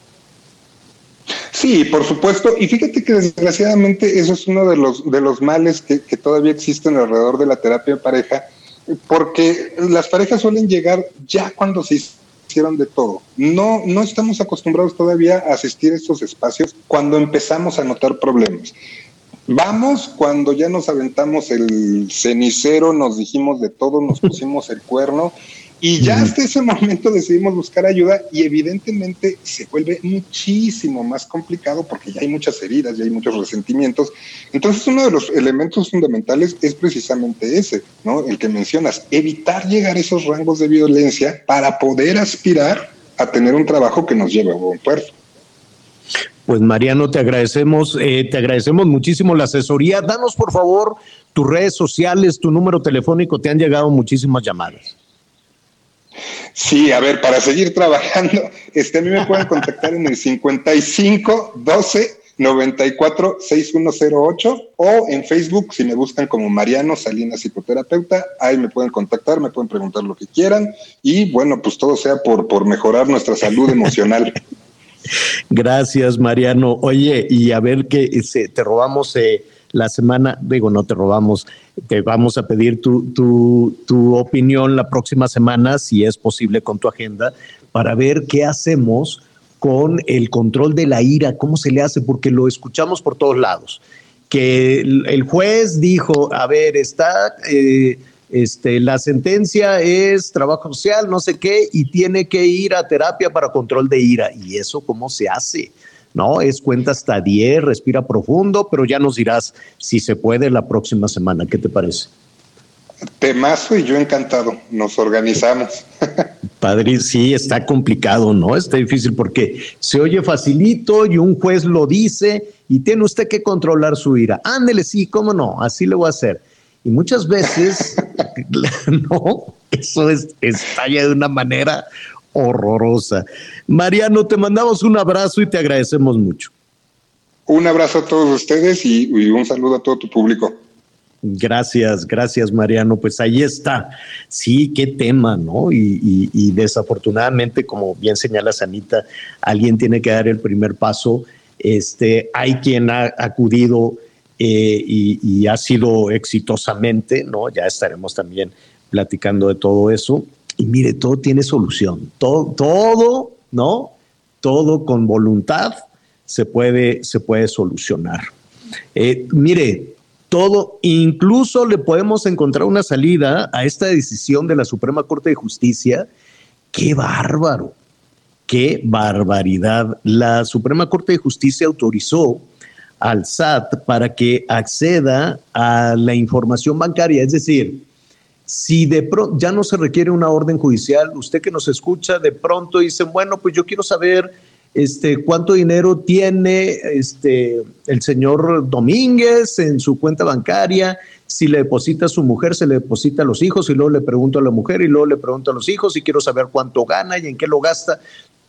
Sí, por supuesto. Y fíjate que desgraciadamente eso es uno de los, de los males que, que todavía existen alrededor de la terapia de pareja, porque las parejas suelen llegar ya cuando se hicieron de todo. No, no estamos acostumbrados todavía a asistir a estos espacios cuando empezamos a notar problemas. Vamos cuando ya nos aventamos el cenicero, nos dijimos de todo, nos pusimos el cuerno y ya hasta ese momento decidimos buscar ayuda y evidentemente se vuelve muchísimo más complicado porque ya hay muchas heridas, ya hay muchos resentimientos. Entonces uno de los elementos fundamentales es precisamente ese, ¿no? El que mencionas, evitar llegar a esos rangos de violencia para poder aspirar a tener un trabajo que nos lleve a buen puerto. Pues Mariano, te agradecemos, eh, te agradecemos muchísimo la asesoría. Danos por favor tus redes sociales, tu número telefónico, te han llegado muchísimas llamadas. Sí, a ver, para seguir trabajando, este, a mí me pueden contactar en el 55 12 94 6108 o en Facebook, si me buscan como Mariano Salinas Psicoterapeuta, ahí me pueden contactar, me pueden preguntar lo que quieran y bueno, pues todo sea por, por mejorar nuestra salud emocional. Gracias, Mariano. Oye, y a ver que este, te robamos eh, la semana, digo, no te robamos, te vamos a pedir tu, tu, tu opinión la próxima semana, si es posible con tu agenda, para ver qué hacemos con el control de la ira, cómo se le hace, porque lo escuchamos por todos lados. Que el, juez dijo, a ver, está, eh, este, la sentencia es trabajo social, no sé qué, y tiene que ir a terapia para control de ira. ¿Y eso cómo se hace? ¿No? Es cuenta hasta 10, respira profundo, pero ya nos dirás si se puede la próxima semana. ¿Qué te parece? Temazo y yo encantado. Nos organizamos. Padre, sí, está complicado, ¿no? Está difícil porque se oye facilito y un juez lo dice y tiene usted que controlar su ira. Ándele, sí, cómo no, así le voy a hacer. Y muchas veces, no, eso es, estalla de una manera horrorosa. Mariano, te mandamos un abrazo y te agradecemos mucho. Un abrazo a todos ustedes y, y un saludo a todo tu público. Gracias, gracias Mariano. Pues ahí está. Sí, qué tema, ¿no? Y, y, y, desafortunadamente, como bien señala Sanita, alguien tiene que dar el primer paso. Este, hay quien ha acudido eh, y, y, ha sido exitosamente, ¿no? Ya estaremos también platicando de todo eso. Y mire, todo tiene solución. Todo, todo, ¿no? Todo con voluntad se puede, se puede solucionar. Eh, mire, todo, incluso le podemos encontrar una salida a esta decisión de la Suprema Corte de Justicia. ¡Qué bárbaro! ¡Qué barbaridad! La Suprema Corte de Justicia autorizó al SAT para que acceda a la información bancaria, es decir, si de pronto ya no se requiere una orden judicial, usted que nos escucha de pronto dice, bueno, pues yo quiero saber este, cuánto dinero tiene este, el señor Domínguez en su cuenta bancaria, si le deposita a su mujer, se le deposita a los hijos, y luego le pregunto a la mujer, y luego le pregunto a los hijos, y quiero saber cuánto gana y en qué lo gasta.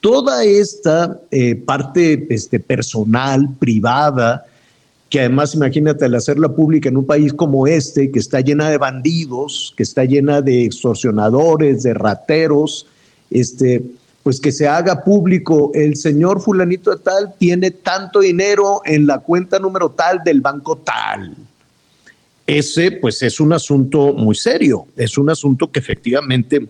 Toda esta eh, parte este, personal, privada, que además imagínate al hacerla pública en un país como este, que está llena de bandidos, que está llena de extorsionadores, de rateros, este, pues que se haga público, el señor fulanito de tal tiene tanto dinero en la cuenta número tal del banco tal. Ese pues es un asunto muy serio, es un asunto que efectivamente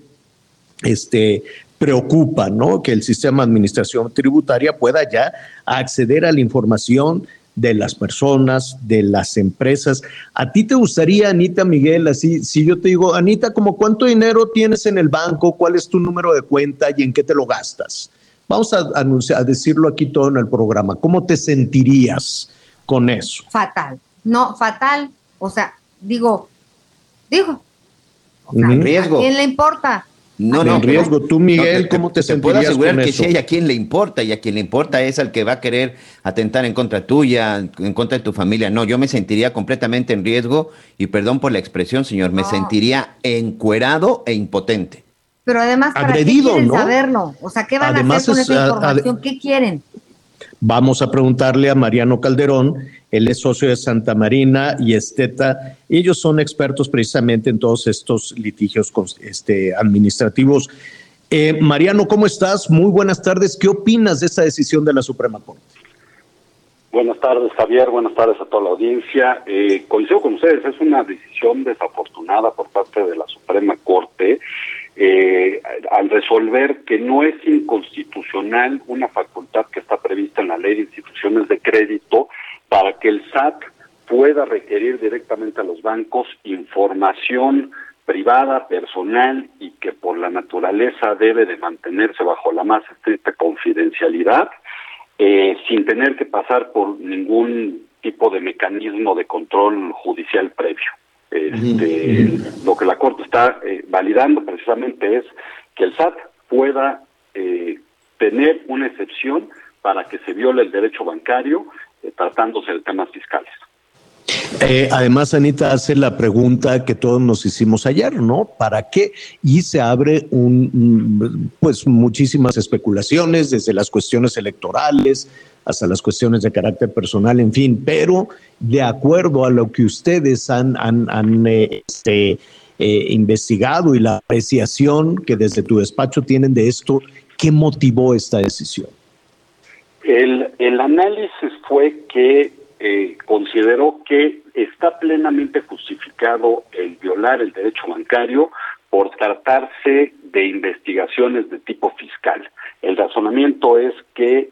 este, preocupa, ¿no? Que el sistema de administración tributaria pueda ya acceder a la información de las personas, de las empresas. ¿A ti te gustaría, Anita Miguel, así, si yo te digo, Anita, como cuánto dinero tienes en el banco, cuál es tu número de cuenta y en qué te lo gastas? Vamos a, anunciar, a decirlo aquí todo en el programa. ¿Cómo te sentirías con eso? Fatal. No, fatal. O sea, digo, digo. O sea, en riesgo. ¿A quién le importa? No, no, en riesgo. Tú, Miguel, no, te, ¿cómo te, te, te puedo asegurar que eso? sí hay a quien le importa y a quien le importa es al que va a querer atentar en contra tuya, en contra de tu familia. No, yo me sentiría completamente en riesgo y perdón por la expresión, señor, me No. sentiría encuerado e impotente. Pero además, ¿para Agredido, qué quieren ¿no? saberlo? O sea, ¿qué van Además a hacer con es, esa a- información? ¿Qué quieren? Vamos a preguntarle a Mariano Calderón, él es socio de Santa Marina y Esteta. Ellos son expertos precisamente en todos estos litigios este, administrativos. Eh, Mariano, ¿cómo estás? Muy buenas tardes. ¿Qué opinas de esta decisión de la Suprema Corte? Buenas tardes, Javier. Buenas tardes a toda la audiencia. Eh, coincido con ustedes, es una decisión desafortunada por parte de la Suprema Corte eh, al resolver que no es inconstitucional una facultad que está prevista en la Ley de Instituciones de Crédito para que el SAT pueda requerir directamente a los bancos información privada, personal y que por la naturaleza debe de mantenerse bajo la más estricta confidencialidad eh, sin tener que pasar por ningún tipo de mecanismo de control judicial previo. Este, Lo que la Corte está eh, validando precisamente es que el SAT pueda eh, tener una excepción para que se viole el derecho bancario eh, tratándose de temas fiscales. Eh, además, Anita hace la pregunta que todos nos hicimos ayer, ¿no? ¿Para qué? Y se abre un, pues muchísimas especulaciones, desde las cuestiones electorales hasta las cuestiones de carácter personal, en fin, pero de acuerdo a lo que ustedes han, han, eh, este, eh, investigado y la apreciación que desde tu despacho tienen de esto, ¿qué motivó esta decisión? El, el análisis fue que eh, consideró que está plenamente justificado el violar el derecho bancario por tratarse de investigaciones de tipo fiscal. El razonamiento es que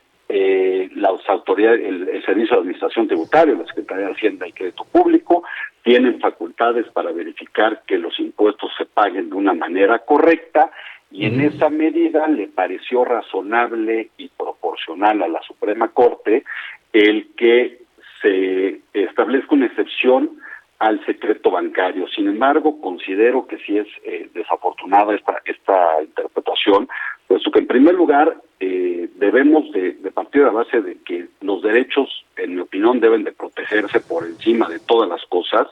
el, Servicio de Administración Tributaria, la Secretaría de Hacienda y Crédito Público, tienen facultades para verificar que los impuestos se paguen de una manera correcta y en esa medida le pareció razonable y proporcional a la Suprema Corte el que se establezca una excepción al secreto bancario. Sin embargo, considero que sí es eh, desafortunada esta, esta interpretación, puesto que en primer lugar eh, debemos de, de partir de la base de que los derechos, en mi opinión, deben de protegerse por encima de todas las cosas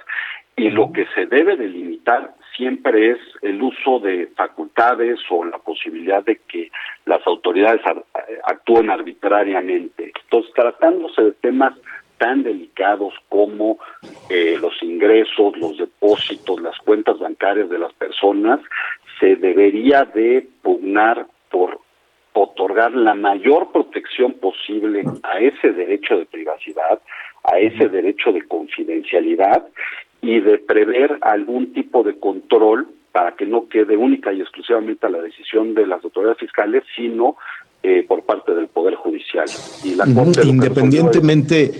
y lo que se debe delimitar siempre es el uso de facultades o la posibilidad de que las autoridades actúen arbitrariamente. Entonces, tratándose de temas tan delicados como eh, los ingresos, los depósitos, las cuentas bancarias de las personas, se debería de pugnar otorgar la mayor protección posible a ese derecho de privacidad, a ese derecho de confidencialidad y de prever algún tipo de control para que no quede única y exclusivamente a la decisión de las autoridades fiscales, sino eh, por parte del Poder Judicial. Y la Corte Independientemente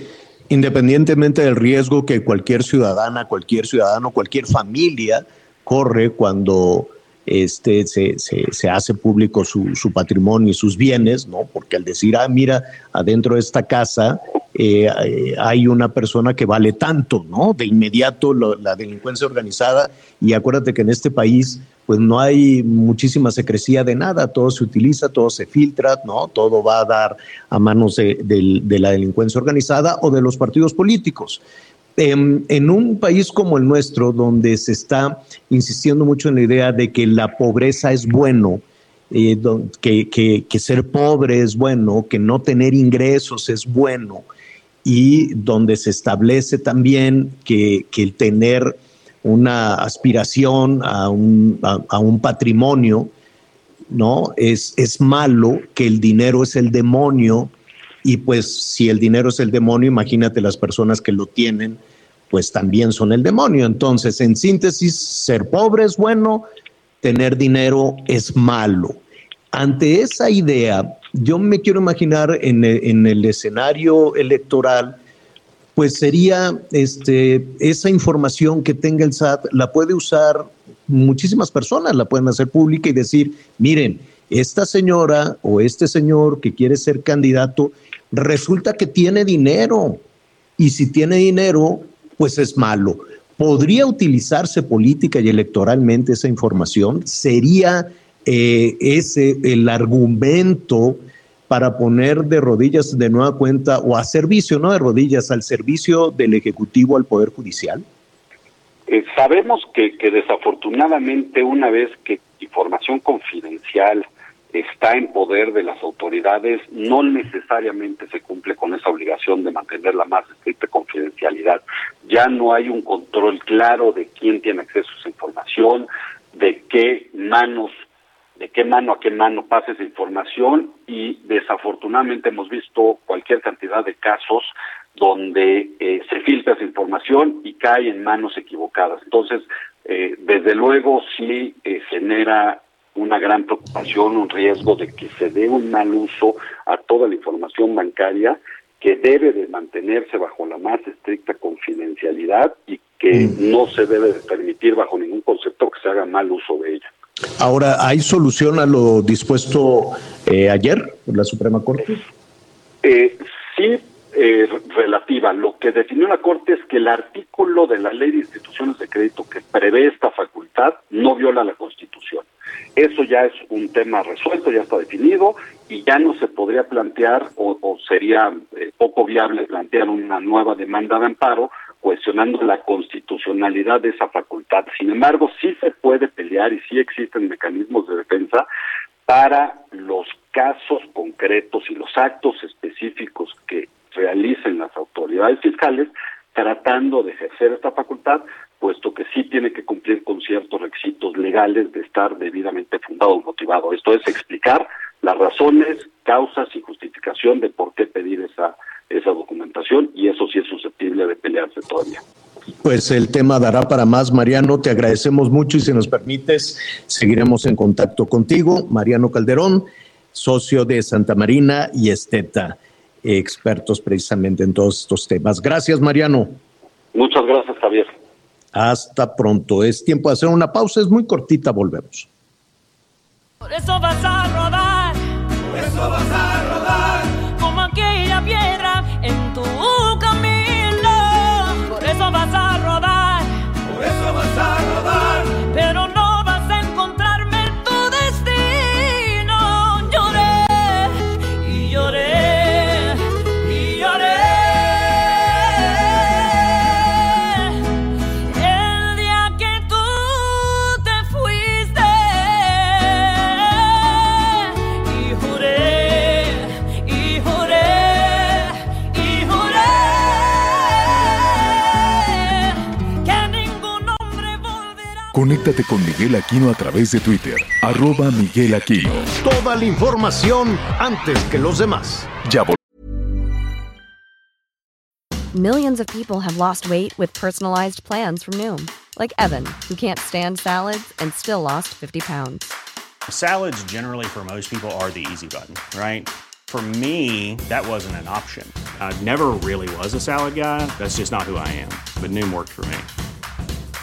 independientemente del riesgo que cualquier ciudadana, cualquier ciudadano, cualquier familia corre cuando este, se, se, hace público su, su, patrimonio y sus bienes, ¿no? Porque al decir, ah, mira, adentro de esta casa eh, eh, hay una persona que vale tanto, ¿no? De inmediato lo, la delincuencia organizada, y acuérdate que en este país pues no hay muchísima secrecía de nada, todo se utiliza, todo se filtra, ¿no? Todo va a dar a manos de, de la delincuencia organizada o de los partidos políticos. En, en, un país como el nuestro, donde se está insistiendo mucho en la idea de que la pobreza es bueno, eh, que, que, ser pobre es bueno, que no tener ingresos es bueno, y donde se establece también que, que el tener una aspiración a un, a un patrimonio, ¿no? Es, es malo, que el dinero es el demonio, y pues si el dinero es el demonio, imagínate las personas que lo tienen, pues también son el demonio. Entonces, en síntesis, ser pobre es bueno, tener dinero es malo. Ante esa idea, yo me quiero imaginar en en el escenario electoral, pues sería este, esa información que tenga el SAT, la puede usar muchísimas personas, la pueden hacer pública y decir, miren, esta señora o este señor que quiere ser candidato, resulta que tiene dinero. Y si tiene dinero, pues es malo. ¿Podría utilizarse política y electoralmente esa información? ¿Sería eh, ese el argumento para poner de rodillas de nueva cuenta o a servicio, no de rodillas, al servicio del Ejecutivo al Poder Judicial? Eh, sabemos que, que desafortunadamente una vez que información confidencial está en poder de las autoridades, no necesariamente se cumple con esa obligación de mantener la más estricta confidencialidad. Ya no hay un control claro de quién tiene acceso a esa información, de qué manos, de qué mano a qué mano pasa esa información y desafortunadamente hemos visto cualquier cantidad de casos donde eh, se filtra esa información y cae en manos equivocadas. Entonces, eh, desde luego sí eh, genera una gran preocupación, un riesgo de que se dé un mal uso a toda la información bancaria que debe de mantenerse bajo la más estricta confidencialidad y que mm. no se debe de permitir bajo ningún concepto que se haga mal uso de ella. Ahora, ¿hay solución a lo dispuesto eh, ayer por la Suprema Corte? Eh, sí, eh, relativa. Lo que definió la Corte es que el artículo de la Ley de Instituciones de Crédito que prevé esta facultad no viola la Constitución. Eso ya es un tema resuelto, ya está definido y ya no se podría plantear o, sería eh, poco viable plantear una nueva demanda de amparo cuestionando la constitucionalidad de esa facultad. Sin embargo, sí se puede pelear y sí existen mecanismos de defensa para los casos concretos y los actos específicos que realicen las autoridades fiscales tratando de ejercer esta facultad, puesto que sí tiene que cumplir con ciertos requisitos legales de estar debidamente fundado o motivado. Esto es explicar las razones, causas y justificación de por qué pedir esa, esa documentación y eso sí es susceptible de pelearse todavía. Pues el tema dará para más, Mariano. Te agradecemos mucho y si nos permites, seguiremos en contacto contigo. Mariano Calderón, socio de Santa Marina y Esteta, expertos precisamente en todos estos temas. Gracias, Mariano. Muchas gracias, Javier. Hasta pronto. Es tiempo de hacer una pausa, es muy cortita, volvemos. Por eso vas a rodar, por eso vas a Conéctate con Miguel Aquino a través de Twitter, arroba Miguel Aquino. Toda la información antes que los demás. Ya Millions of people have lost weight with personalized plans from Noom, like Evan, who can't stand salads and still lost 50 pounds. Salads, generally, for most people, are the easy button, right? For me, that wasn't an option. I never really was a salad guy. That's just not who I am. But Noom worked for me.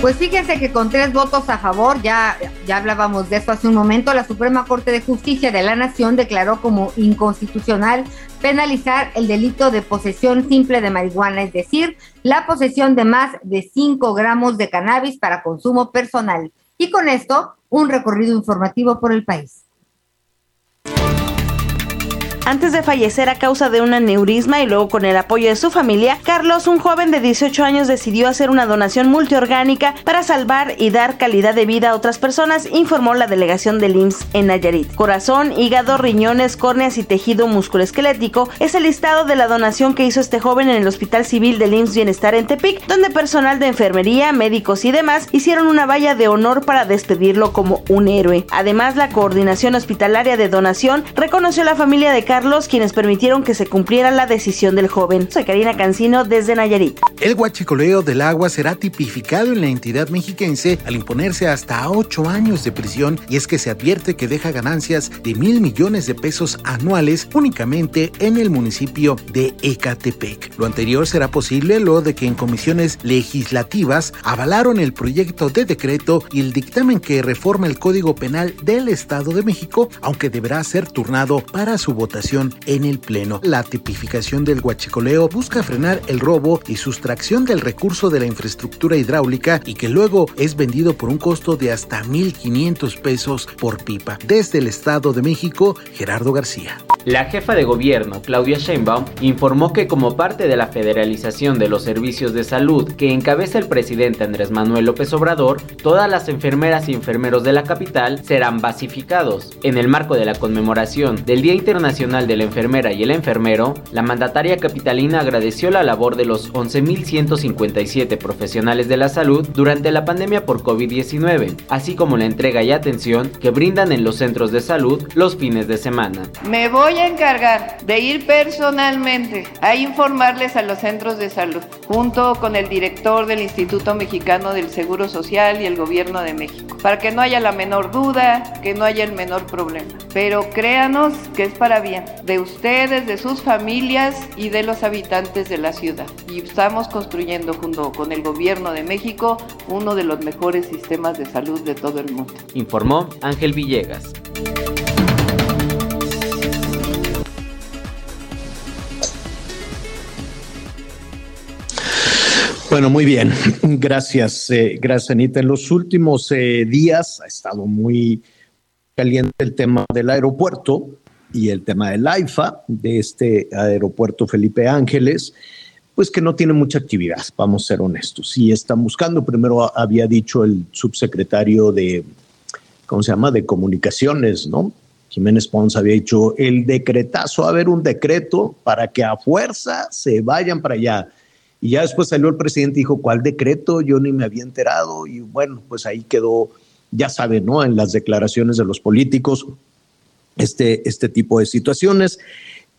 Pues fíjense que con tres votos a favor, ya, ya hablábamos de esto hace un momento, la Suprema Corte de Justicia de la Nación declaró como inconstitucional penalizar el delito de posesión simple de marihuana, es decir, la posesión de más de 5 gramos de cannabis para consumo personal. Y con esto, un recorrido informativo por el país. Antes de fallecer a causa de un aneurisma y luego con el apoyo de su familia, Carlos, un joven de 18 años, decidió hacer una donación multiorgánica para salvar y dar calidad de vida a otras personas, informó la delegación del IMSS en Nayarit. Corazón, hígado, riñones, córneas y tejido musculoesquelético es el listado de la donación que hizo este joven en el Hospital Civil del IMSS Bienestar en Tepic, donde personal de enfermería, médicos y demás hicieron una valla de honor para despedirlo como un héroe. Además, la Coordinación Hospitalaria de Donación reconoció a la familia de Carlos Carlos quienes permitieron que se cumpliera la decisión del joven. Soy Karina Cancino desde Nayarit. El huachicoleo del agua será tipificado en la entidad mexiquense al imponerse hasta ocho años de prisión y es que se advierte que deja ganancias de mil millones de pesos anuales únicamente en el municipio de Ecatepec. Lo anterior será posible luego de que en comisiones legislativas avalaron el proyecto de decreto y el dictamen que reforma el Código Penal del Estado de México, aunque deberá ser turnado para su votación en el Pleno. La tipificación del huachicoleo busca frenar el robo y sustracción del recurso de la infraestructura hidráulica y que luego es vendido por un costo de hasta 1.500 pesos por pipa. Desde el Estado de México, Gerardo García. La jefa de gobierno, Claudia Sheinbaum, informó que como parte de la federalización de los servicios de salud que encabeza el presidente Andrés Manuel López Obrador, todas las enfermeras y enfermeros de la capital serán basificados. En el marco de la conmemoración del Día Internacional de la Enfermera y el Enfermero, la mandataria capitalina agradeció la labor de los 11.157 profesionales de la salud durante la pandemia por COVID-19, así como la entrega y atención que brindan en los centros de salud los fines de semana. Me voy a encargar de ir personalmente a informarles a los centros de salud, junto con el director del Instituto Mexicano del Seguro Social y el Gobierno de México, para que no haya la menor duda, que no haya el menor problema. Pero créanos que es para bien de ustedes, de sus familias y de los habitantes de la ciudad. Y estamos construyendo junto con el gobierno de México uno de los mejores sistemas de salud de todo el mundo. Informó Ángel Villegas. Bueno, muy bien. Gracias, eh, gracias Anita. En los últimos eh, días ha estado muy caliente el tema del aeropuerto y el tema del AIFA, de este aeropuerto Felipe Ángeles, pues que no tiene mucha actividad, vamos a ser honestos. Y están buscando, primero había dicho el subsecretario de, ¿cómo se llama?, de comunicaciones, ¿no? Jiménez Pons había dicho el decretazo, a haber un decreto para que a fuerza se vayan para allá. Y ya después salió el presidente y dijo, ¿cuál decreto? Yo ni me había enterado. Y bueno, pues ahí quedó, ya saben, ¿no? En las declaraciones de los políticos, este, este tipo de situaciones.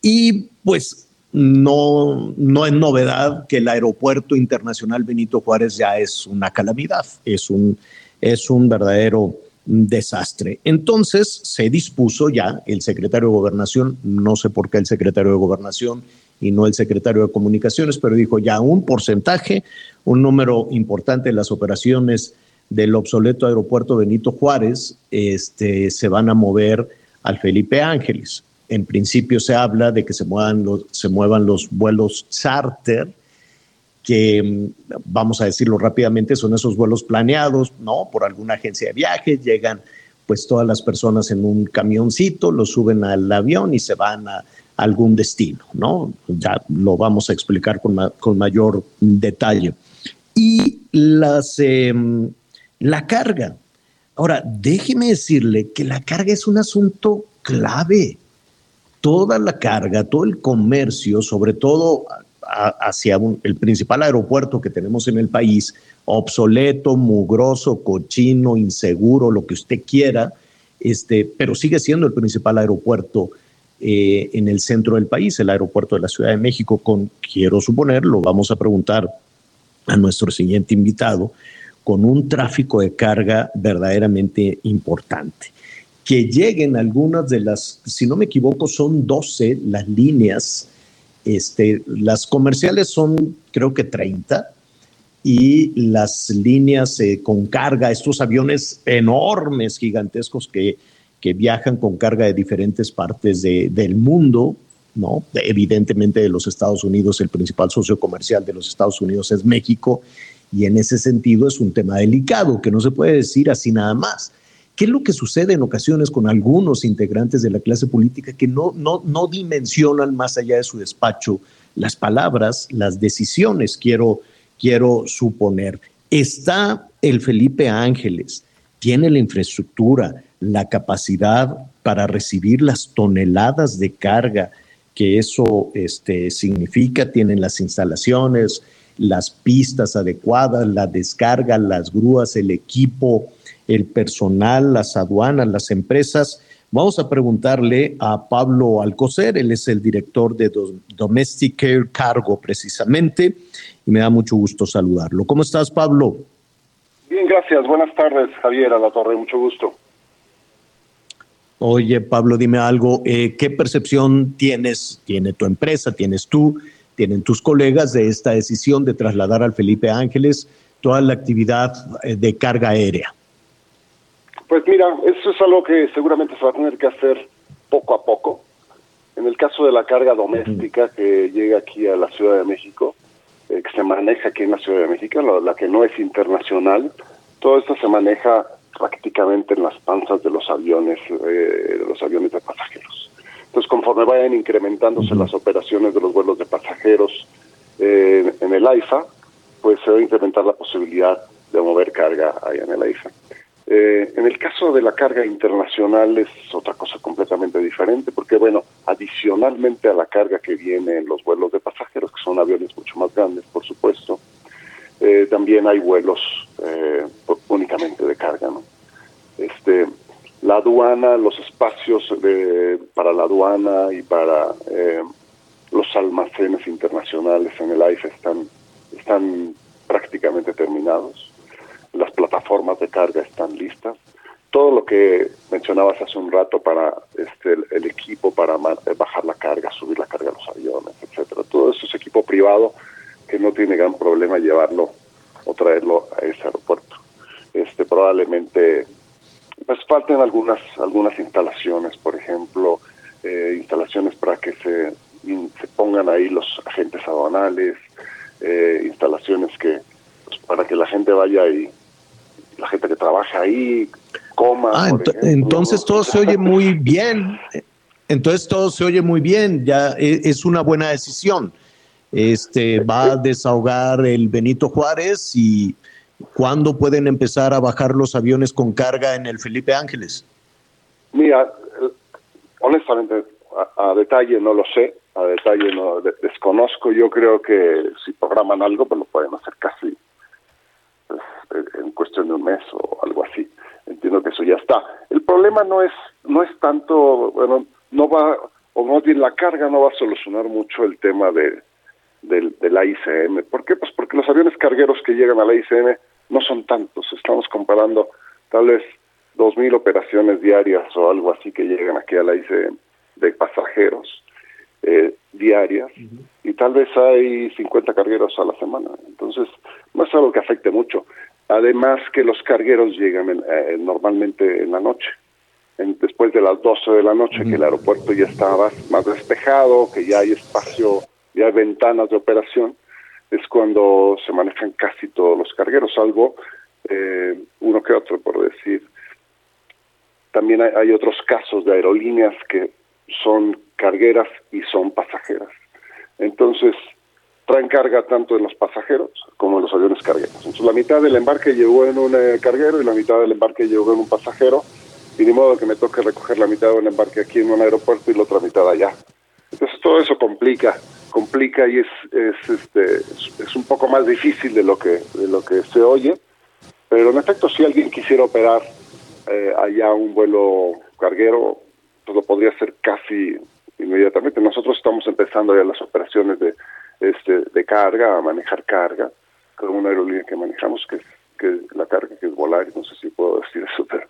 Y pues no, no es novedad que el aeropuerto internacional Benito Juárez ya es una calamidad, es un, es un verdadero desastre. Entonces se dispuso ya el secretario de Gobernación, no sé por qué el secretario de Gobernación y no el secretario de Comunicaciones, pero dijo ya un porcentaje, un número importante de las operaciones del obsoleto aeropuerto Benito Juárez este, se van a mover al Felipe Ángeles. En principio se habla de que se muevan los, se muevan los vuelos charter, que mm, vamos a decirlo rápidamente, son esos vuelos planeados, ¿no? Por alguna agencia de viajes, llegan pues todas las personas en un camioncito, lo suben al avión y se van a, algún destino, ¿no? Ya lo vamos a explicar con, mayor detalle. Y las, em, la carga. Ahora, déjeme decirle que la carga es un asunto clave. Toda la carga, todo el comercio, sobre todo hacia el principal aeropuerto que tenemos en el país, obsoleto, mugroso, cochino, inseguro, lo que usted quiera, este, pero sigue siendo el principal aeropuerto eh, en el centro del país, el aeropuerto de la Ciudad de México, con, quiero suponer, lo vamos a preguntar a nuestro siguiente invitado, con un tráfico de carga verdaderamente importante. Que lleguen algunas de las, si no me equivoco, son 12 las líneas, este, las comerciales son creo que 30 y las líneas eh, con carga, estos aviones enormes, gigantescos que que viajan con carga de diferentes partes del mundo, ¿no? Evidentemente de los Estados Unidos, el principal socio comercial de los Estados Unidos es México, y en ese sentido es un tema delicado que no se puede decir así nada más. ¿Qué es lo que sucede en ocasiones con algunos integrantes de la clase política que no, no, no dimensionan más allá de su despacho las palabras, las decisiones, quiero, quiero suponer? Está el Felipe Ángeles, tiene la infraestructura, la capacidad para recibir las toneladas de carga que eso este, significa, tienen las instalaciones, las pistas adecuadas, la descarga, las grúas, el equipo, el personal, las aduanas, las empresas. Vamos a preguntarle a Pablo Alcocer, él es el director de Domestic Care Cargo precisamente, y me da mucho gusto saludarlo. ¿Cómo estás, Pablo? Bien, gracias. Buenas tardes, Javier, a la torre, mucho gusto. Oye, Pablo, dime algo, eh, ¿qué percepción tienes, tiene tu empresa, tienes tú, tienen tus colegas de esta decisión de trasladar al Felipe Ángeles toda la actividad eh, de carga aérea? Pues mira, eso es algo que seguramente se va a tener que hacer poco a poco. En el caso de la carga doméstica que llega aquí a la Ciudad de México, eh, que se maneja aquí en la Ciudad de México, la que no es internacional, todo esto se maneja prácticamente en las panzas de los aviones, eh, de los aviones de pasajeros. Entonces, conforme vayan incrementándose las operaciones de los vuelos de pasajeros eh, en el AIFA, pues se va a incrementar la posibilidad de mover carga ahí en el AIFA. Eh, en el caso de la carga internacional es otra cosa completamente diferente, porque bueno, adicionalmente a la carga que viene en los vuelos de pasajeros, que son aviones mucho más grandes, por supuesto, eh, también hay vuelos eh, únicamente de carga. ¿no? Este, la aduana, los espacios para la aduana y para eh, los almacenes internacionales en el AIFA están, están prácticamente terminados. Las plataformas de carga están listas. Todo lo que mencionabas hace un rato para este, el, equipo para bajar la carga, subir la carga a los aviones, etcétera. Todo eso es equipo privado que no tiene gran problema llevarlo o traerlo a ese aeropuerto. Este probablemente pues falten algunas algunas instalaciones, por ejemplo, eh, instalaciones para que se, se pongan ahí los agentes aduanales, eh, instalaciones que pues, para que la gente vaya y la gente que trabaja ahí coma. Ah, ejemplo, entonces todo se oye muy bien. Entonces todo se oye muy bien. Ya e- es una buena decisión. Este va a desahogar el Benito Juárez y ¿cuándo pueden empezar a bajar los aviones con carga en el Felipe Ángeles? Mira, eh, honestamente, a, detalle no lo sé, a detalle no de- desconozco. Yo creo que si programan algo, pues lo pueden hacer casi pues, en- cuestión de un mes o algo así. Entiendo que eso ya está. El problema no es no es tanto, bueno, no va o más bien la carga no va a solucionar mucho el tema de del, de la ICM. ¿Por qué? Pues porque los aviones cargueros que llegan a la ICM no son tantos. Estamos comparando tal vez 2.000 operaciones diarias o algo así que llegan aquí a la ICM de pasajeros eh, diarias y tal vez hay 50 cargueros a la semana. Entonces, no es algo que afecte mucho. Además que los cargueros llegan en- eh, normalmente en la noche. En- después de las 12 de la noche, que el aeropuerto ya está más, más despejado, que ya hay espacio, ya hay ventanas de operación, es cuando se manejan casi todos los cargueros, salvo eh, uno que otro, por decir. También hay, otros casos de aerolíneas que son cargueras y son pasajeras. Entonces, traen carga tanto en los pasajeros como en los aviones cargueros. Entonces, la mitad del embarque llegó en un eh, carguero y la mitad del embarque llegó en un pasajero, y de modo que me toque recoger la mitad de un embarque aquí en un aeropuerto y la otra mitad allá. Entonces, todo eso complica, complica y es, es, este, es, un poco más difícil de lo que, de lo que se oye, pero en efecto, si alguien quisiera operar eh, allá un vuelo carguero, pues lo podría hacer casi inmediatamente. Nosotros estamos empezando ya las operaciones de, este, de carga, a manejar carga, con una aerolínea que manejamos que es que la carga que es Volaris, no sé si puedo decir eso, pero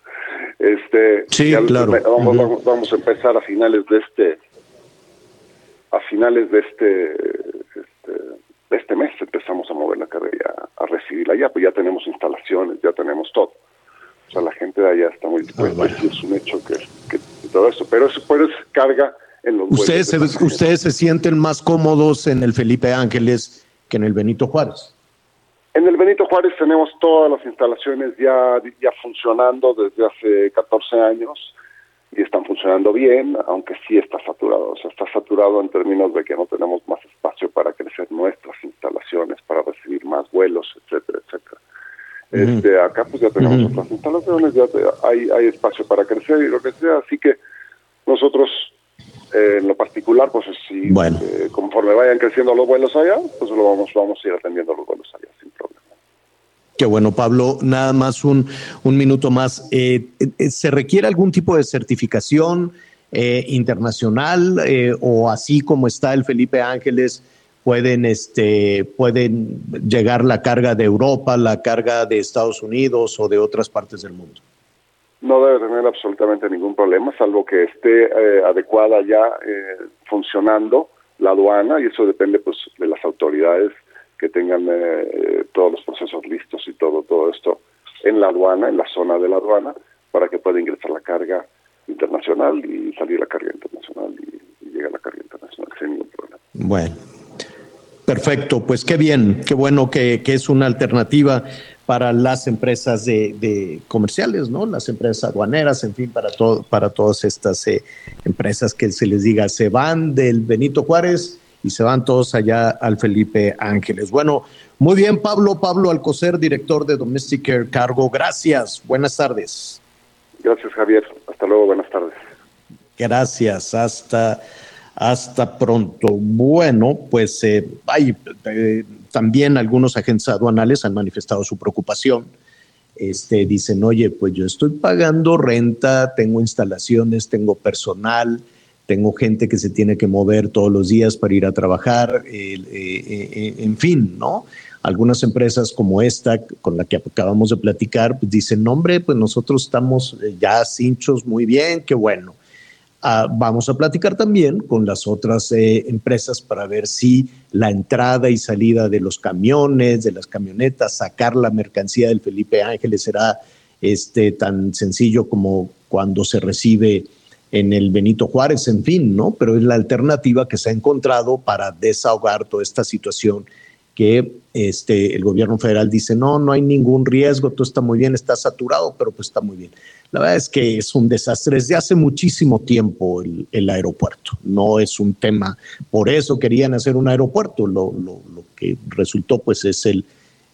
este Sí, ya claro. vamos, Ujú. vamos, vamos a empezar a finales de este a finales de este, este de este mes empezamos a mover la carga ya, a recibirla ya, pues ya tenemos instalaciones, ya tenemos todo. O sea, la gente de allá está muy dispuesta y es un hecho que, que todo eso, pero eso es carga en los Ustedes de se, ustedes se sienten más cómodos en el Felipe Ángeles que en el Benito Juárez. En el Benito Juárez tenemos todas las instalaciones ya, ya funcionando desde hace 14 años y están funcionando bien, aunque sí está saturado. O sea, está saturado en términos de que no tenemos más espacio para crecer nuestras instalaciones, para recibir más vuelos, etcétera, etcétera. Este, acá pues ya tenemos otras instalaciones, ya te- hay, hay espacio para crecer y lo que sea, así que nosotros eh, en lo particular, pues si eh, conforme vayan creciendo los vuelos allá, pues lo vamos, vamos a ir atendiendo los vuelos allá sin problema. Qué bueno, Pablo. Nada más un, un minuto más. Eh, eh, ¿Se requiere algún tipo de certificación eh, internacional o así como está el Felipe Ángeles? Pueden, este, pueden llegar la carga de Europa, la carga de Estados Unidos o de otras partes del mundo. No debe tener absolutamente ningún problema, salvo que esté eh, adecuada ya eh, funcionando la aduana y eso depende pues de las autoridades que tengan eh, todos los procesos listos y todo todo esto en la aduana, en la zona de la aduana, para que pueda ingresar la carga internacional y salir la carga internacional y, y llegar la carga internacional sin ningún problema. Bueno, perfecto. Pues qué bien, qué bueno que, que es una alternativa para las empresas de, de comerciales, ¿no? Las empresas aduaneras, en fin, para todo, para todas estas eh, empresas que se les diga se van del Benito Juárez y se van todos allá al Felipe Ángeles. Bueno, muy bien, Pablo, Pablo Alcocer, director de Domestic Air Cargo. Gracias. Buenas tardes. Gracias Javier, hasta luego, buenas tardes. Gracias, hasta, hasta pronto. Bueno, pues eh, hay, eh, también algunos agentes aduanales han manifestado su preocupación. Este, dicen, oye, pues yo estoy pagando renta, tengo instalaciones, tengo personal, tengo gente que se tiene que mover todos los días para ir a trabajar, eh, eh, eh, en fin, ¿no? Algunas empresas como esta, con la que acabamos de platicar, pues dicen, no, hombre, pues nosotros estamos ya cinchos muy bien, qué bueno. Ah, vamos a platicar también con las otras empresas para ver si la entrada y salida de los camiones, de las camionetas, sacar la mercancía del Felipe Ángeles será este, tan sencillo como cuando se recibe en el Benito Juárez, en fin, ¿no? Pero es la alternativa que se ha encontrado para desahogar toda esta situación que este, el gobierno federal dice, no, no hay ningún riesgo, todo está muy bien, está saturado, pero pues está muy bien. La verdad es que es un desastre desde hace muchísimo tiempo el, aeropuerto. No es un tema, por eso querían hacer un aeropuerto. Lo que resultó pues es el,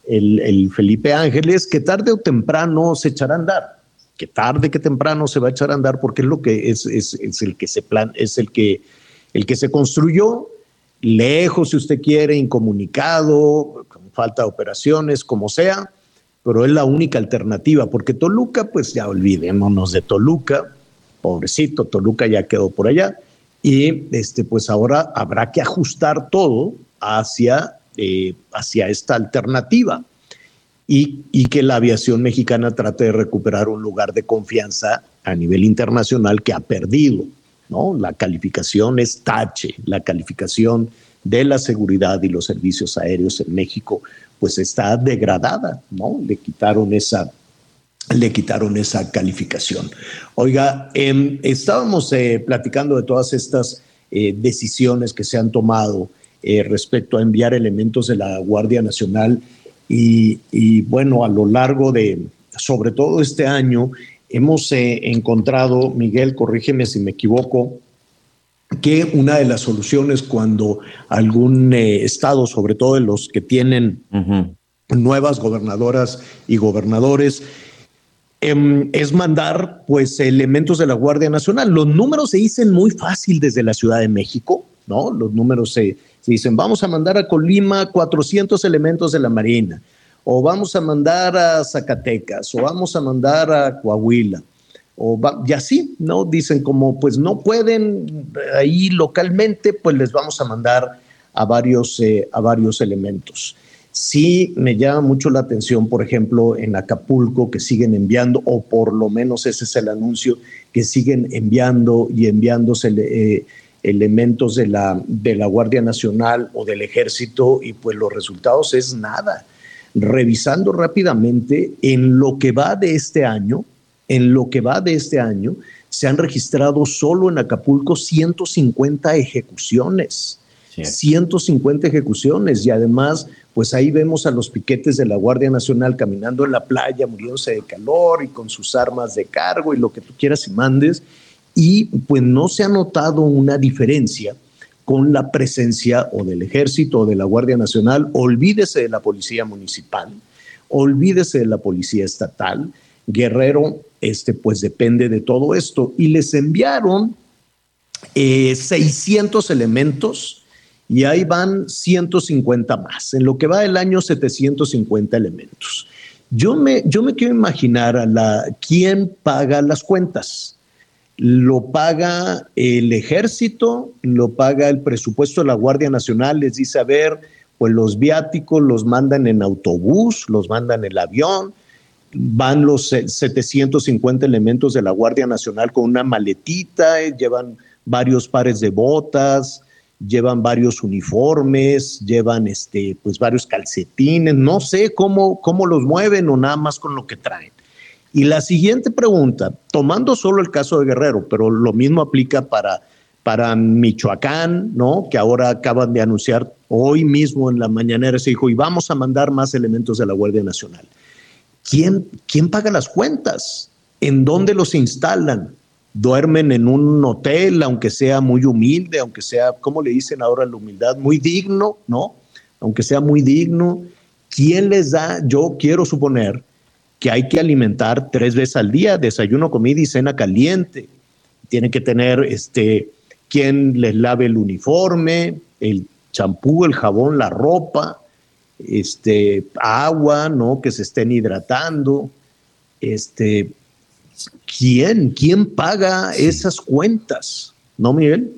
el, el, Felipe Ángeles, que tarde o temprano se echará a andar. Que tarde que temprano se va a echar a andar porque es lo que es, es, el que se plan, es el que, el que se construyó lejos, si usted quiere, incomunicado, con falta de operaciones, como sea, pero es la única alternativa, porque Toluca, pues ya olvidémonos de Toluca, pobrecito, Toluca ya quedó por allá, y este, pues ahora habrá que ajustar todo hacia, eh, hacia esta alternativa. Y, que la aviación mexicana trate de recuperar un lugar de confianza a nivel internacional que ha perdido. ¿no? La calificación es tache, la calificación de la seguridad y los servicios aéreos en México, pues está degradada, ¿no? Le quitaron esa, le quitaron esa calificación. Oiga, eh, estábamos eh, platicando de todas estas eh, decisiones que se han tomado eh, respecto a enviar elementos de la Guardia Nacional y, y, bueno, a lo largo de, sobre todo este año, hemos eh, encontrado, Miguel, corrígeme si me equivoco, que una de las soluciones cuando algún eh, estado, sobre todo de los que tienen uh -huh. nuevas gobernadoras y gobernadores, eh, es mandar pues elementos de la Guardia Nacional. Los números se dicen muy fácil desde la Ciudad de México, ¿no? Los números se, dicen, vamos a mandar a Colima 400 elementos de la Marina o vamos a mandar a Zacatecas, o vamos a mandar a Coahuila, o y así, ¿no? Dicen como pues no pueden ahí localmente, pues les vamos a mandar a varios, eh, a varios elementos. Sí me llama mucho la atención, por ejemplo, en Acapulco, que siguen enviando, o por lo menos ese es el anuncio, que siguen enviando y enviándose eh, elementos de la, de la Guardia Nacional o del Ejército, y pues los resultados es nada revisando rápidamente en lo que va de este año, en lo que va de este año, se han registrado solo en Acapulco 150 ejecuciones. Sí. 150 ejecuciones y además, pues ahí vemos a los piquetes de la Guardia Nacional caminando en la playa, muriéndose de calor y con sus armas de cargo y lo que tú quieras y mandes. Y pues no se ha notado una diferencia con la presencia o del ejército o de la Guardia Nacional, olvídese de la policía municipal, olvídese de la policía estatal. Guerrero, este, pues depende de todo esto. Y les enviaron eh, 600 elementos y ahí van 150 más. En lo que va del año, 750 elementos. Yo me, yo me quiero imaginar a la, quién paga las cuentas lo paga el ejército, lo paga el presupuesto de la Guardia Nacional, les dice, a ver, pues los viáticos los mandan en autobús, los mandan en el avión, van los 750 elementos de la Guardia Nacional con una maletita, llevan varios pares de botas, llevan varios uniformes, llevan este, pues varios calcetines, no sé cómo, cómo los mueven o nada más con lo que traen. Y la siguiente pregunta, tomando solo el caso de Guerrero, pero lo mismo aplica para, para Michoacán, ¿no? Que ahora acaban de anunciar hoy mismo en la mañanera, se dijo, y vamos a mandar más elementos de la Guardia Nacional. ¿Quién, quién paga las cuentas? ¿En dónde los instalan? ¿Duermen en un hotel, aunque sea muy humilde, aunque sea, ¿cómo le dicen ahora la humildad? Muy digno, ¿no? Aunque sea muy digno. ¿Quién les da? Yo quiero suponer que hay que alimentar tres veces al día, desayuno, comida y cena caliente. Tiene que tener este, quien les lave el uniforme, el champú, el jabón, la ropa, este, agua, ¿no? Que se estén hidratando. Este, ¿quién? ¿Quién paga esas cuentas? ¿No, Miguel?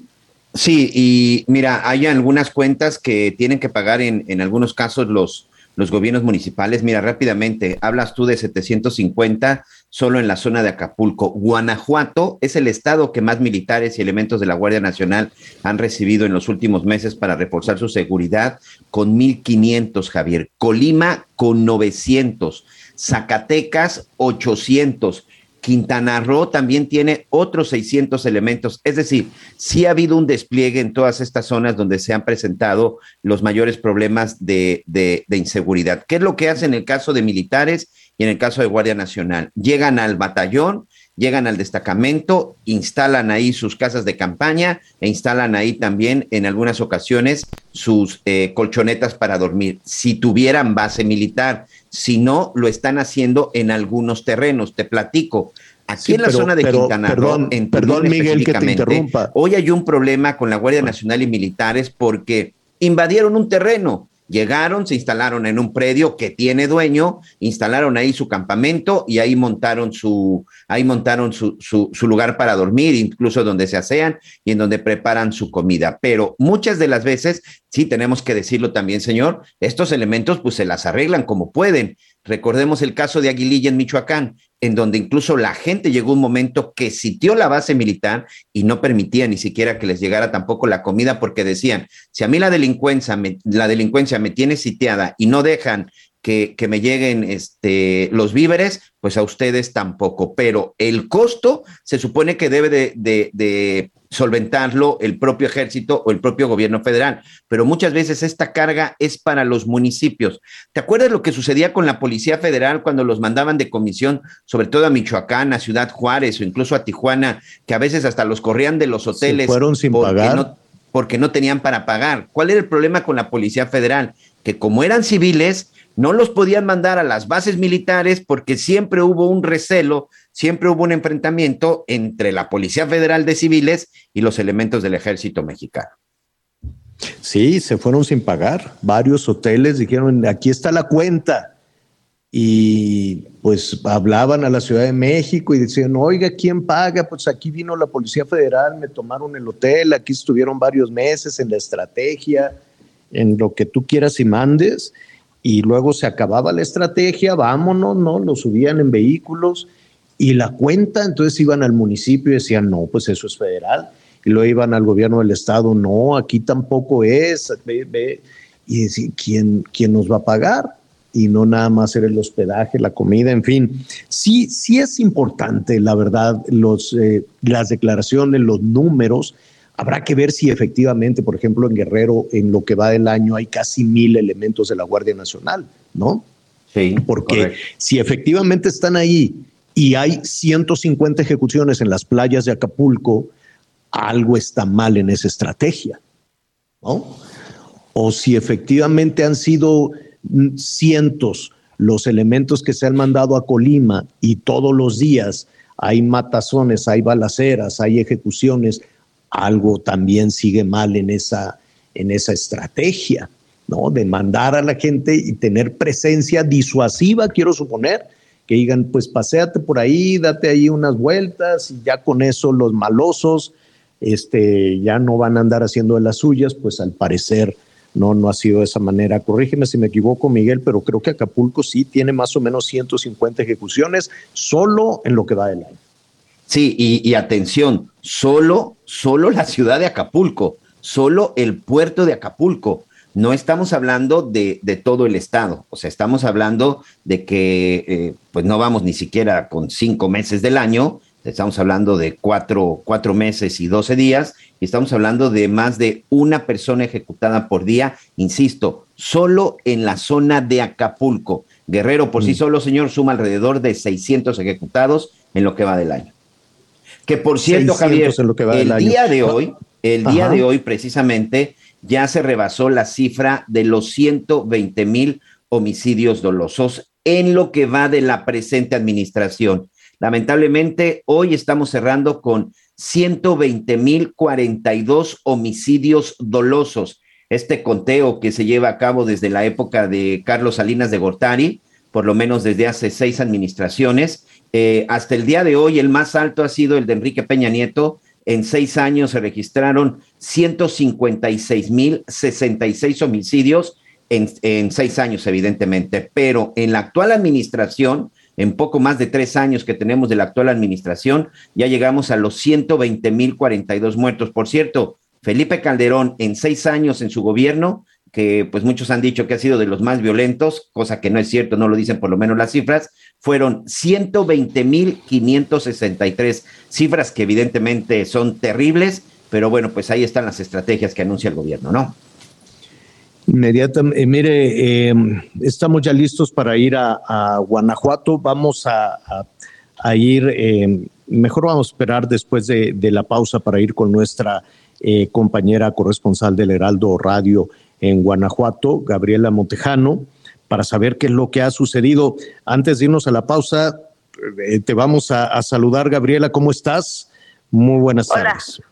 Sí, y mira, hay algunas cuentas que tienen que pagar en, en algunos casos los, los gobiernos municipales. Mira, rápidamente, hablas tú de 750 solo en la zona de Acapulco. Guanajuato es el estado que más militares y elementos de la Guardia Nacional han recibido en los últimos meses para reforzar su seguridad con 1.500, Javier. Colima con 900. Zacatecas, 800. Quintana Roo también tiene otros 600 elementos. Es decir, sí ha habido un despliegue en todas estas zonas donde se han presentado los mayores problemas de, inseguridad. ¿Qué es lo que hacen en el caso de militares y en el caso de Guardia Nacional? Llegan al batallón llegan al destacamento, instalan ahí sus casas de campaña e instalan ahí también en algunas ocasiones sus eh, colchonetas para dormir, si tuvieran base militar. Si no, lo están haciendo en algunos terrenos. Te platico. Aquí Sí, en la pero- zona de pero- Quintana perdón, Roo, en perdón, Miguel, que te interrumpa. Hoy hay un problema con la Guardia Nacional y militares porque invadieron un terreno. Llegaron, se instalaron en un predio que tiene dueño, instalaron ahí su campamento y ahí montaron su, ahí montaron su, su, su lugar para dormir, incluso donde se asean y en donde preparan su comida. Pero muchas de las veces, sí tenemos que decirlo también, señor, estos elementos pues se las arreglan como pueden. Recordemos el caso de Aguililla en Michoacán, en donde incluso la gente llegó un momento que sitió la base militar y no permitía ni siquiera que les llegara tampoco la comida porque decían, si a mí la delincuencia me, la delincuencia me tiene sitiada y no dejan que, que me lleguen este, los víveres, pues a ustedes tampoco. Pero el costo se supone que debe de, de- de solventarlo el propio ejército o el propio gobierno federal. Pero muchas veces esta carga es para los municipios. ¿Te acuerdas lo que sucedía con la Policía Federal cuando los mandaban de comisión, sobre todo a Michoacán, a Ciudad Juárez o incluso a Tijuana, que a veces hasta los corrían de los hoteles? fueron sin porque pagar. no- porque no tenían para pagar. ¿Cuál era el problema con la Policía Federal? Que como eran civiles, no los podían mandar a las bases militares porque siempre hubo un recelo, siempre hubo un enfrentamiento entre la Policía Federal de civiles y los elementos del ejército mexicano. Sí, se fueron sin pagar. Varios hoteles dijeron, aquí está la cuenta. Y pues hablaban a la Ciudad de México y decían, oiga, ¿quién paga? Pues aquí vino la Policía Federal, me tomaron el hotel, aquí estuvieron varios meses en la estrategia, en lo que tú quieras y mandes. Y luego se acababa la estrategia, vámonos, ¿no? Lo subían en vehículos y la cuenta, entonces iban al municipio y decían, no, pues eso es federal. Y luego iban al gobierno del estado, no, aquí tampoco es. Ve, ve. Y ¿quién, ¿quién nos va a pagar? Y no nada más era el hospedaje, la comida, en fin. Sí, sí es importante, la verdad, los, eh, las declaraciones, los números. Habrá que ver si efectivamente, por ejemplo, en Guerrero, en lo que va del año, hay casi mil elementos de la Guardia Nacional, ¿no? Sí. Porque correcto. si efectivamente están ahí y hay 150 ejecuciones en las playas de Acapulco, algo está mal en esa estrategia, ¿no? O si efectivamente han sido cientos los elementos que se han mandado a Colima y todos los días hay matazones, hay balaceras, hay ejecuciones, algo también sigue mal en esa, en esa estrategia, ¿no? De mandar a la gente y tener presencia disuasiva, quiero suponer, que digan, pues paséate por ahí, date ahí unas vueltas, y ya con eso los malosos este, ya no van a andar haciendo de las suyas, pues al parecer no, no ha sido de esa manera. Corrígeme si me equivoco, Miguel, pero creo que Acapulco sí tiene más o menos 150 ejecuciones solo en lo que va del año. Sí, y, y atención, solo, solo la ciudad de Acapulco, solo el puerto de Acapulco. No estamos hablando de, de todo el estado, o sea, estamos hablando de que eh, pues no vamos ni siquiera con cinco meses del año, estamos hablando de cuatro, cuatro meses y doce días, y estamos hablando de más de una persona ejecutada por día, insisto, solo en la zona de Acapulco. Guerrero por sí solo, señor, suma alrededor de 600 ejecutados en lo que va del año. Que por cierto, 600 Javier, en lo que va el del año. día de hoy, el día Ajá. de hoy precisamente ya se rebasó la cifra de los 120 mil homicidios dolosos en lo que va de la presente administración. Lamentablemente, hoy estamos cerrando con 120 mil 42 homicidios dolosos. Este conteo que se lleva a cabo desde la época de Carlos Salinas de Gortari, por lo menos desde hace seis administraciones, eh, hasta el día de hoy el más alto ha sido el de Enrique Peña Nieto. En seis años se registraron 156 mil 66 homicidios en, seis años, evidentemente. Pero en la actual administración, en poco más de tres años que tenemos de la actual administración, ya llegamos a los 120 mil 42 muertos. Por cierto, Felipe Calderón en seis años en su gobierno que pues muchos han dicho que ha sido de los más violentos, cosa que no es cierto, no lo dicen por lo menos las cifras, fueron 120.563 cifras que evidentemente son terribles, pero bueno, pues ahí están las estrategias que anuncia el gobierno, ¿no? Inmediatamente, eh, mire, eh, estamos ya listos para ir a, Guanajuato. Vamos a, ir, eh, mejor vamos a esperar después de, la pausa para ir con nuestra compañera corresponsal del Heraldo Radio en Guanajuato, Gabriela Montejano, para saber qué es lo que ha sucedido. Antes de irnos a la pausa, te vamos a, saludar, Gabriela, ¿cómo estás? Muy buenas tardes.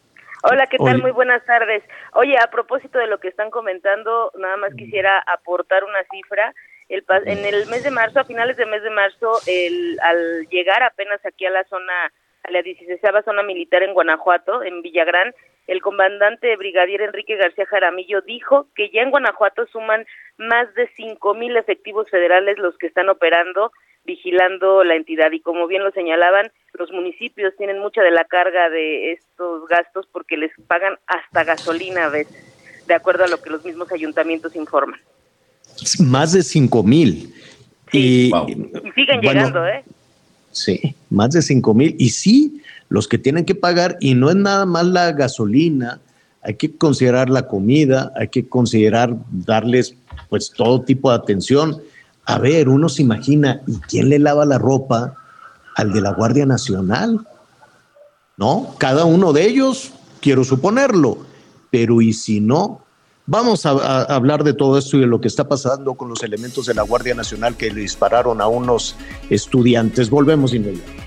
Hola, ¿qué tal? Muy buenas tardes. Oye, a propósito de lo que están comentando, nada más quisiera aportar una cifra. El, en el mes de marzo, a finales del mes de marzo, el, al llegar apenas aquí a la zona, a la 16 zona militar en Guanajuato, en Villagrán, el comandante brigadier Enrique García Jaramillo dijo que ya en Guanajuato suman más de cinco mil efectivos federales los que están operando vigilando la entidad y como bien lo señalaban, los municipios tienen mucha de la carga de estos gastos porque les pagan hasta gasolina a veces, de acuerdo a lo que los mismos ayuntamientos informan. Más de cinco mil. y, siguen llegando, ¿eh? Sí, más de cinco mil. Y sí, los que tienen que pagar, y no es nada más la gasolina, hay que considerar la comida, hay que considerar darles pues todo tipo de atención a ver, uno se imagina, ¿y quién le lava la ropa al de la Guardia Nacional? ¿No? Cada uno de ellos, quiero suponerlo, pero ¿y si no? Vamos a, hablar de todo esto y de lo que está pasando con los elementos de la Guardia Nacional que le dispararon a unos estudiantes. Volvemos inmediatamente.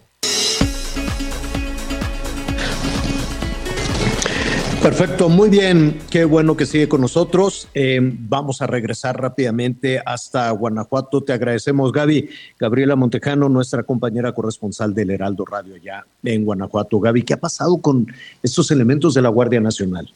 Perfecto, muy bien, qué bueno que sigue con nosotros. Eh, vamos a regresar rápidamente hasta Guanajuato. Te agradecemos, Gaby. Gabriela Montejano, nuestra compañera corresponsal del Heraldo Radio ya en Guanajuato. Gaby, ¿qué ha pasado con estos elementos de la Guardia Nacional?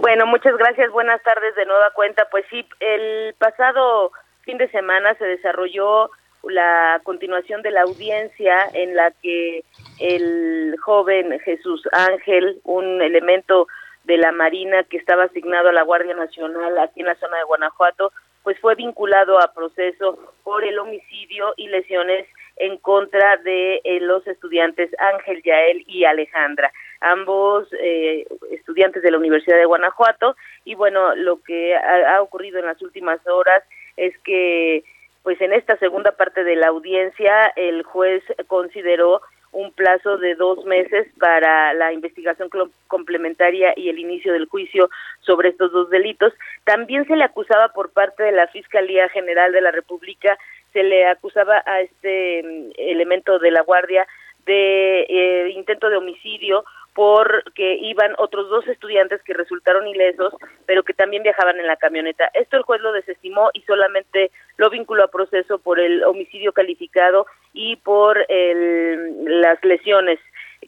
Bueno, muchas gracias. Buenas tardes de nueva cuenta. Pues sí, el pasado fin de semana se desarrolló la continuación de la audiencia en la que el joven Jesús Ángel, un elemento de la Marina que estaba asignado a la Guardia Nacional aquí en la zona de Guanajuato, pues fue vinculado a proceso por el homicidio y lesiones en contra de eh, los estudiantes Ángel Yael y Alejandra, ambos eh, estudiantes de la Universidad de Guanajuato. Y bueno, lo que ha ocurrido en las últimas horas es que pues en esta segunda parte de la audiencia el juez consideró un plazo de dos meses para la investigación complementaria y el inicio del juicio sobre estos dos delitos. También se le acusaba por parte de la Fiscalía General de la República, se le acusaba a este mm, elemento de la Guardia de eh, intento de homicidio porque iban otros dos estudiantes que resultaron ilesos, pero que también viajaban en la camioneta. Esto el juez lo desestimó y solamente lo vinculó a proceso por el homicidio calificado y por el, las lesiones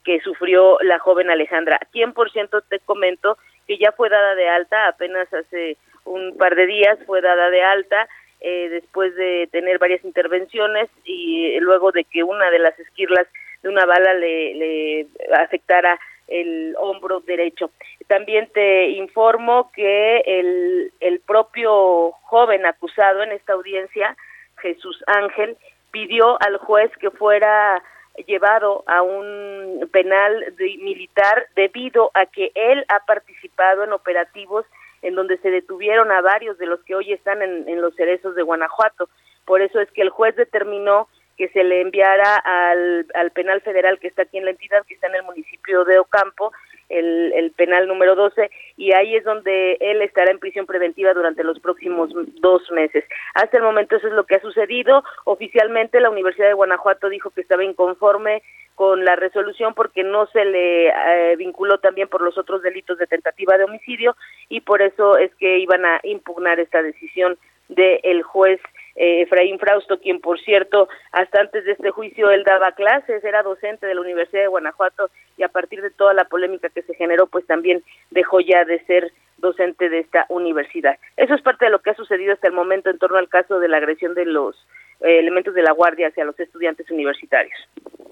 que sufrió la joven Alejandra. 100% te comento que ya fue dada de alta, apenas hace un par de días fue dada de alta, eh, después de tener varias intervenciones y luego de que una de las esquirlas de una bala le, le afectara el hombro derecho. También te informo que el, el propio joven acusado en esta audiencia, Jesús Ángel, pidió al juez que fuera llevado a un penal militar debido a que él ha participado en operativos en donde se detuvieron a varios de los que hoy están en, en los cerezos de Guanajuato. Por eso es que el juez determinó que se le enviara al, al penal federal que está aquí en la entidad, que está en el municipio de Ocampo, el, el penal número 12, y ahí es donde él estará en prisión preventiva durante los próximos dos meses. Hasta el momento eso es lo que ha sucedido. Oficialmente la Universidad de Guanajuato dijo que estaba inconforme con la resolución porque no se le eh, vinculó también por los otros delitos de tentativa de homicidio y por eso es que iban a impugnar esta decisión del juez eh, Efraín Frausto, quien por cierto, hasta antes de este juicio él daba clases, era docente de la Universidad de Guanajuato y a partir de toda la polémica que se generó, pues también dejó ya de ser docente de esta universidad. Eso es parte de lo que ha sucedido hasta el momento en torno al caso de la agresión de los eh, elementos de la Guardia hacia los estudiantes universitarios.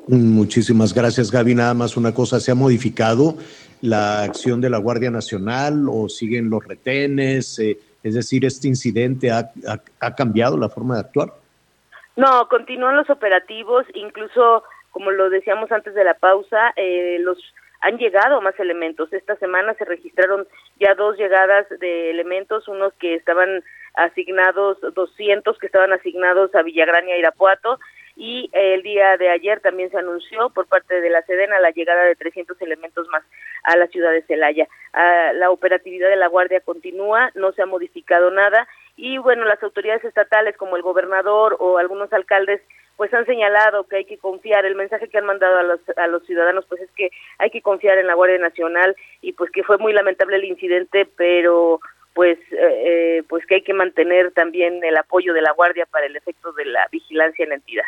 Muchísimas gracias, Gaby. Nada más una cosa, ¿se ha modificado la acción de la Guardia Nacional o siguen los retenes? Eh, es decir, ¿este incidente ha, ha, cambiado la forma de actuar? No, continúan los operativos, incluso como lo decíamos antes de la pausa, eh, los han llegado más elementos. Esta semana se registraron ya dos llegadas de elementos, unos que estaban asignados, 200 que estaban asignados a Villagrán y a Irapuato, y el día de ayer también se anunció por parte de la Sedena la llegada de 300 elementos más a la ciudad de Celaya. Ah, la operatividad de la Guardia continúa, no se ha modificado nada y bueno, las autoridades estatales como el gobernador o algunos alcaldes pues han señalado que hay que confiar, el mensaje que han mandado a los, a los ciudadanos pues es que hay que confiar en la Guardia Nacional y pues que fue muy lamentable el incidente, pero pues eh, eh, pues que hay que mantener también el apoyo de la Guardia para el efecto de la vigilancia en la entidad.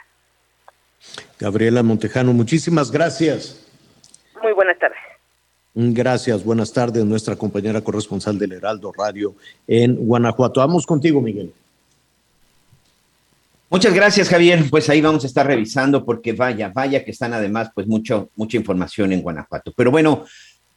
Gabriela Montejano, muchísimas gracias. Muy buenas tardes. Gracias, buenas tardes, nuestra compañera corresponsal del Heraldo Radio en Guanajuato. Vamos contigo, Miguel. Muchas gracias, Javier. Pues ahí vamos a estar revisando porque vaya, vaya que están además pues mucho, mucha información en Guanajuato. Pero bueno,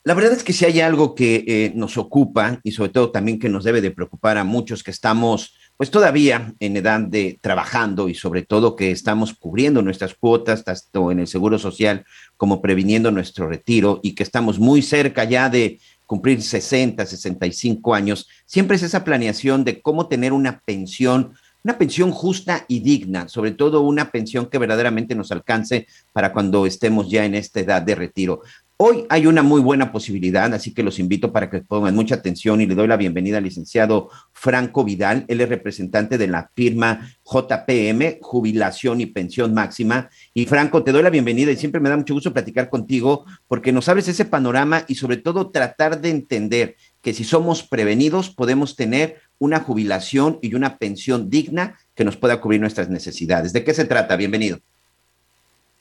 la verdad es que si hay algo que eh, nos ocupa y sobre todo también que nos debe de preocupar a muchos que estamos pues todavía en edad de trabajando y sobre todo que estamos cubriendo nuestras cuotas, tanto en el Seguro Social como previniendo nuestro retiro y que estamos muy cerca ya de cumplir 60, 65 años, siempre es esa planeación de cómo tener una pensión, una pensión justa y digna, sobre todo una pensión que verdaderamente nos alcance para cuando estemos ya en esta edad de retiro. Hoy hay una muy buena posibilidad, así que los invito para que pongan mucha atención y le doy la bienvenida al licenciado Franco Vidal. Él es representante de la firma JPM, Jubilación y Pensión Máxima. Y Franco, te doy la bienvenida y siempre me da mucho gusto platicar contigo porque nos abres ese panorama y sobre todo tratar de entender que si somos prevenidos podemos tener una jubilación y una pensión digna que nos pueda cubrir nuestras necesidades. ¿De qué se trata? Bienvenido.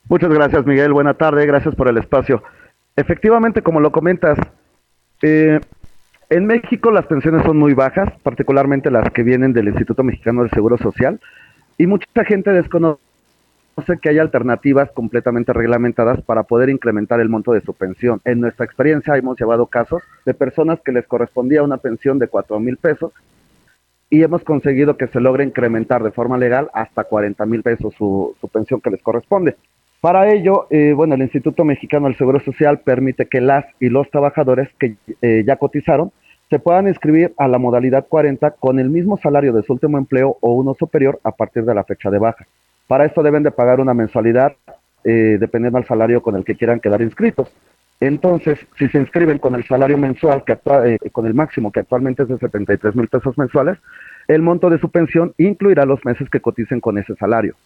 Muchas gracias, Miguel. Buena tarde. Gracias por el espacio. Efectivamente, como lo comentas, eh, en México las pensiones son muy bajas, particularmente las que vienen del Instituto Mexicano del Seguro Social, y mucha gente desconoce que hay alternativas completamente reglamentadas para poder incrementar el monto de su pensión. En nuestra experiencia hemos llevado casos de personas que les correspondía una pensión de cuatro mil pesos y hemos conseguido que se logre incrementar de forma legal hasta 40 mil pesos su, su pensión que les corresponde. Para ello, eh, bueno, el Instituto Mexicano del Seguro Social permite que las y los trabajadores que eh, ya cotizaron se puedan inscribir a la modalidad 40 con el mismo salario de su último empleo o uno superior a partir de la fecha de baja. Para esto deben de pagar una mensualidad eh, dependiendo del salario con el que quieran quedar inscritos. Entonces, si se inscriben con el salario mensual, que con el máximo que actualmente es de 73 mil pesos mensuales, el monto de su pensión incluirá los meses que coticen con ese salario.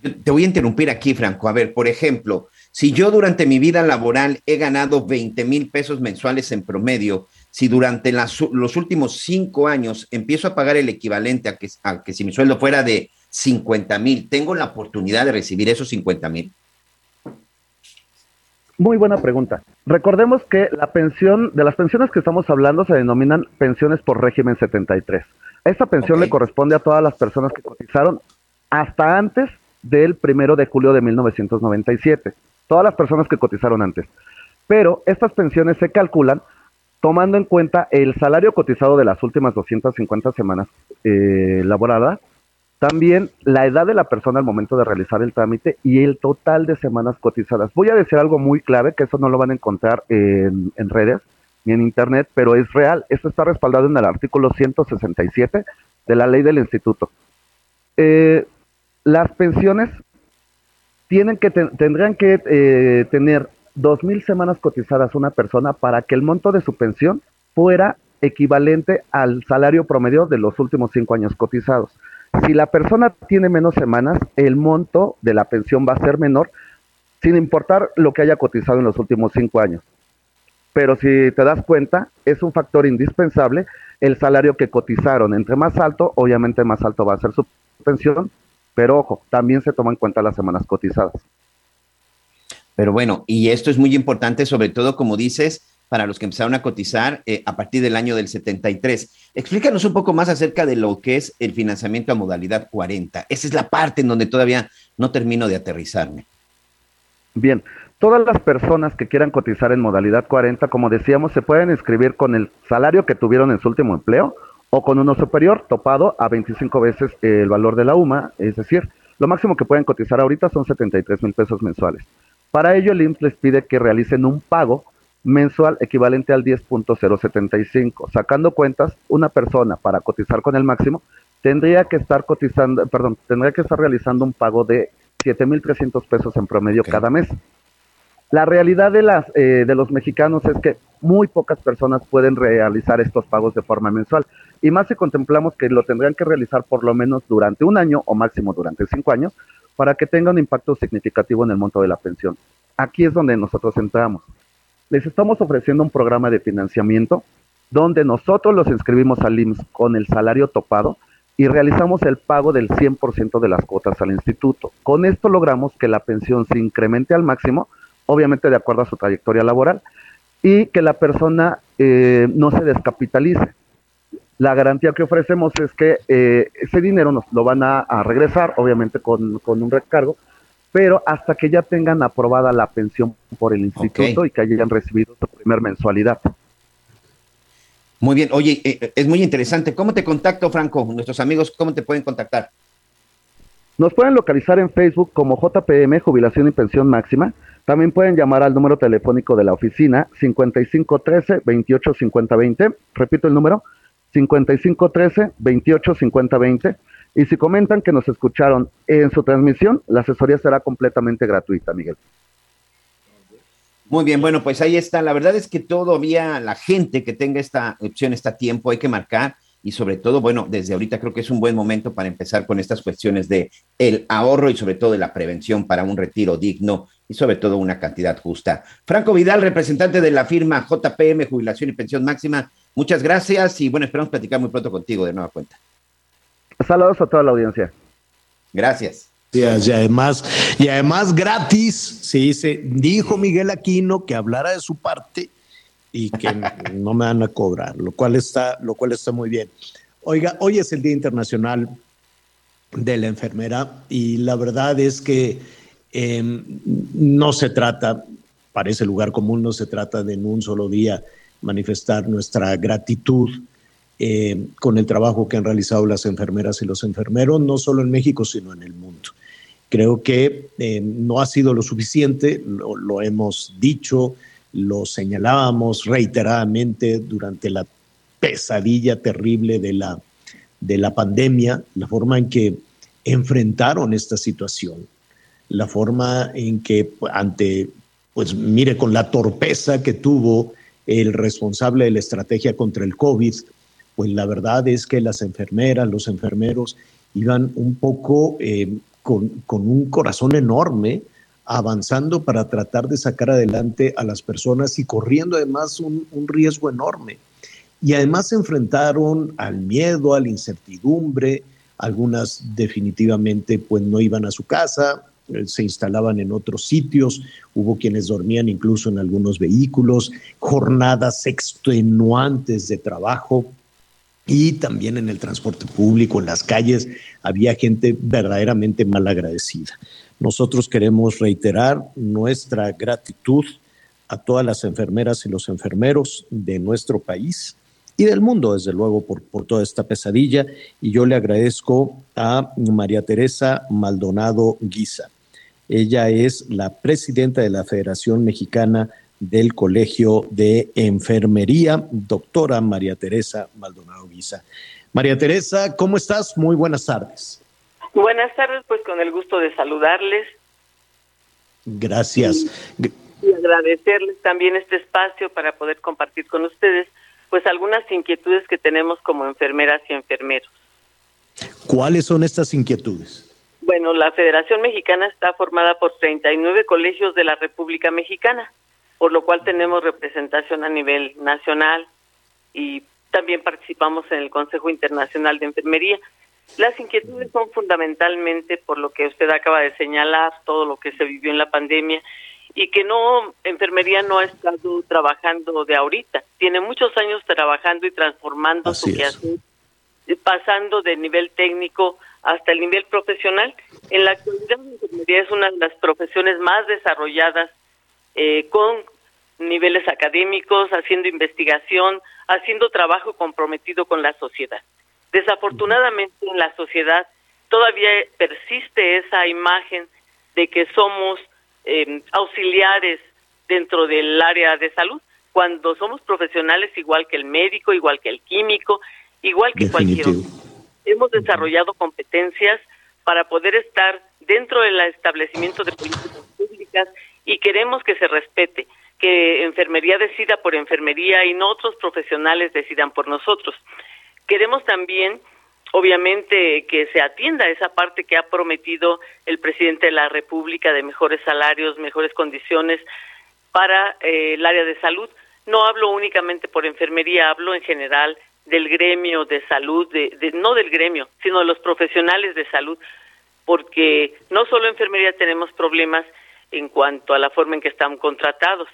Te voy a interrumpir aquí, Franco. A ver, por ejemplo, si yo durante mi vida laboral he ganado 20 mil pesos mensuales en promedio, si durante los últimos cinco años empiezo a pagar el equivalente a que, a que si mi sueldo fuera de 50 mil, ¿tengo la oportunidad de recibir esos 50 mil? Muy buena pregunta. Recordemos que la pensión, de las pensiones que estamos hablando, se denominan pensiones por régimen 73. Esta pensión le corresponde a todas las personas que cotizaron hasta antes del primero de julio de 1997. Todas las personas que cotizaron antes. Pero estas pensiones se calculan tomando en cuenta el salario cotizado de las últimas 250 semanas eh, laboradas, también la edad de la persona al momento de realizar el trámite y el total de semanas cotizadas. Voy a decir algo muy clave, que eso no lo van a encontrar en, redes ni en internet, pero es real. Esto está respaldado en el artículo 167 de la ley del instituto. Eh, las pensiones tienen que tendrán que eh, tener dos mil semanas cotizadas una persona para que el monto de su pensión fuera equivalente al salario promedio de los últimos cinco años cotizados. Si la persona tiene menos semanas, el monto de la pensión va a ser menor, sin importar lo que haya cotizado en los últimos cinco años. Pero si te das cuenta, es un factor indispensable el salario que cotizaron. Entre más alto, obviamente más alto va a ser su pensión, pero ojo, también se toma en cuenta las semanas cotizadas. Pero bueno, y esto es muy importante, sobre todo, como dices, para los que empezaron a cotizar eh, a partir del año del 73. Explícanos un poco más acerca de lo que es el financiamiento a modalidad 40. Esa es la parte en donde todavía no termino de aterrizarme. Bien, todas las personas que quieran cotizar en modalidad 40, como decíamos, se pueden inscribir con el salario que tuvieron en su último empleo o con uno superior topado a 25 veces el valor de la UMA, es decir, lo máximo que pueden cotizar ahorita son 73 mil pesos mensuales. Para ello, el IMSS les pide que realicen un pago mensual equivalente al 10.075. Sacando cuentas, una persona para cotizar con el máximo tendría que estar cotizando, perdón, tendría que estar realizando un pago de 7.300 pesos en promedio cada mes. La realidad de, las, eh, de los mexicanos es que muy pocas personas pueden realizar estos pagos de forma mensual. Y más si contemplamos que lo tendrían que realizar por lo menos durante un año o máximo durante cinco años para que tenga un impacto significativo en el monto de la pensión. Aquí es donde nosotros entramos les estamos ofreciendo un programa de financiamiento donde nosotros los inscribimos al IMSS con el salario topado y realizamos el pago del 100% de las cuotas al instituto. Con esto logramos que la pensión se incremente al máximo, obviamente de acuerdo a su trayectoria laboral, y que la persona eh, no se descapitalice. La garantía que ofrecemos es que eh, ese dinero nos lo van a, regresar, obviamente con, con un recargo, pero hasta que ya tengan aprobada la pensión por el instituto y que hayan recibido su primer mensualidad. Muy bien, oye, eh, eh, es muy interesante. ¿Cómo te contacto, Franco? Nuestros amigos, ¿cómo te pueden contactar? Nos pueden localizar en Facebook como JPM Jubilación y Pensión Máxima. También pueden llamar al número telefónico de la oficina 5513 285020. Repito el número 5513 285020 y si comentan que nos escucharon en su transmisión, la asesoría será completamente gratuita, Miguel. Muy bien, bueno, pues ahí está. La verdad es que todavía la gente que tenga esta opción está a tiempo, hay que marcar y sobre todo, bueno, desde ahorita creo que es un buen momento para empezar con estas cuestiones de el ahorro y sobre todo de la prevención para un retiro digno y sobre todo una cantidad justa. Franco Vidal, representante de la firma JPM Jubilación y Pensión Máxima, muchas gracias y bueno, esperamos platicar muy pronto contigo de nueva cuenta. Saludos a toda la audiencia. Gracias. Y además, y además gratis, se dice, dijo Miguel Aquino que hablara de su parte y que no me van a cobrar, lo cual está, lo cual está muy bien. Oiga, hoy es el Día Internacional de la Enfermera y la verdad es que em, no se trata, parece lugar común, no se trata de en un solo día manifestar nuestra gratitud eh, con el trabajo que han realizado las enfermeras y los enfermeros, no solo en México, sino en el mundo. Creo que eh, no ha sido lo suficiente, lo, hemos dicho, lo señalábamos reiteradamente durante la pesadilla terrible de la, de la pandemia, la forma en que enfrentaron esta situación, la forma en que ante, pues mire, con la torpeza que tuvo el responsable de la estrategia contra el COVID, pues la verdad es que las enfermeras, los enfermeros iban un poco eh, con, un corazón enorme avanzando para tratar de sacar adelante a las personas y corriendo además un, un riesgo enorme. Y además se enfrentaron al miedo, a la incertidumbre, algunas definitivamente pues no iban a su casa, eh, se instalaban en otros sitios, hubo quienes dormían incluso en algunos vehículos, jornadas extenuantes de trabajo, y también en el transporte público, en las calles, había gente verdaderamente mal agradecida. Nosotros queremos reiterar nuestra gratitud a todas las enfermeras y los enfermeros de nuestro país y del mundo, desde luego, por, por toda esta pesadilla. Y yo le agradezco a María Teresa Maldonado Guisa. Ella es la presidenta de la Federación Mexicana del Colegio de Enfermería, doctora María Teresa Maldonado Guisa. María Teresa, ¿cómo estás? Muy buenas tardes. Buenas tardes, pues con el gusto de saludarles. Gracias. y agradecerles también este espacio para poder compartir con ustedes pues algunas inquietudes que tenemos como enfermeras y enfermeros. ¿Cuáles son estas inquietudes? Bueno, la Federación Mexicana está formada por 39 colegios de la República Mexicana, por lo cual tenemos representación a nivel nacional y también participamos en el Consejo Internacional de Enfermería. Las inquietudes son fundamentalmente por lo que usted acaba de señalar, todo lo que se vivió en la pandemia y que no, enfermería no ha estado trabajando de ahorita, tiene muchos años trabajando y transformando su quehacer, pasando de nivel técnico hasta el nivel profesional. En la actualidad, la enfermería es una de las profesiones más desarrolladas eh, con niveles académicos, haciendo investigación, haciendo trabajo comprometido con la sociedad. Desafortunadamente en la sociedad todavía persiste esa imagen de que somos eh, auxiliares dentro del área de salud, cuando somos profesionales igual que el médico, igual que el químico, igual que cualquier otro. Hemos desarrollado competencias para poder estar dentro del establecimiento de políticas públicas y queremos que se respete, que enfermería decida por enfermería y no otros profesionales decidan por nosotros. Queremos también, obviamente, que se atienda esa parte que ha prometido el presidente de la República de mejores salarios, mejores condiciones para eh, el área de salud. No hablo únicamente por enfermería, hablo en general del gremio de salud, de, no del gremio, sino de los profesionales de salud, porque no solo en enfermería tenemos problemas en cuanto a la forma en que están contratados,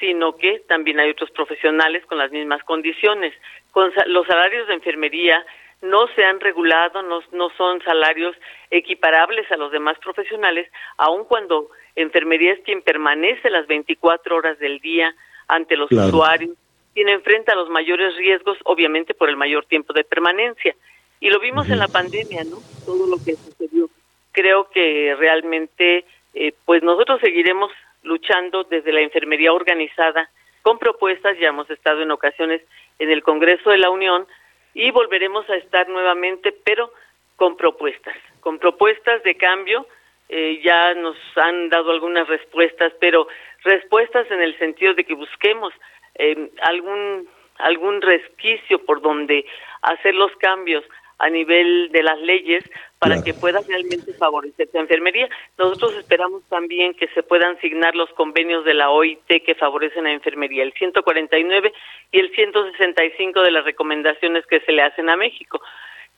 sino que también hay otros profesionales con las mismas condiciones. Con los salarios de enfermería no se han regulado, no, no son salarios equiparables a los demás profesionales, aun cuando enfermería es quien permanece las 24 horas del día ante los usuarios, quien enfrenta los mayores riesgos, obviamente por el mayor tiempo de permanencia. Y lo vimos en la pandemia, ¿no? Todo lo que sucedió. Creo que realmente, eh, pues nosotros seguiremos luchando desde la enfermería organizada con propuestas, ya hemos estado en ocasiones en el Congreso de la Unión y volveremos a estar nuevamente, pero con propuestas, con propuestas de cambio. Eh, ya nos han dado algunas respuestas, pero respuestas en el sentido de que busquemos eh, algún algún resquicio por donde hacer los cambios a nivel de las leyes para que pueda realmente favorecer la enfermería. Nosotros esperamos también que se puedan asignar los convenios de la OIT que favorecen la enfermería, el 149 y el 165 de las recomendaciones que se le hacen a México.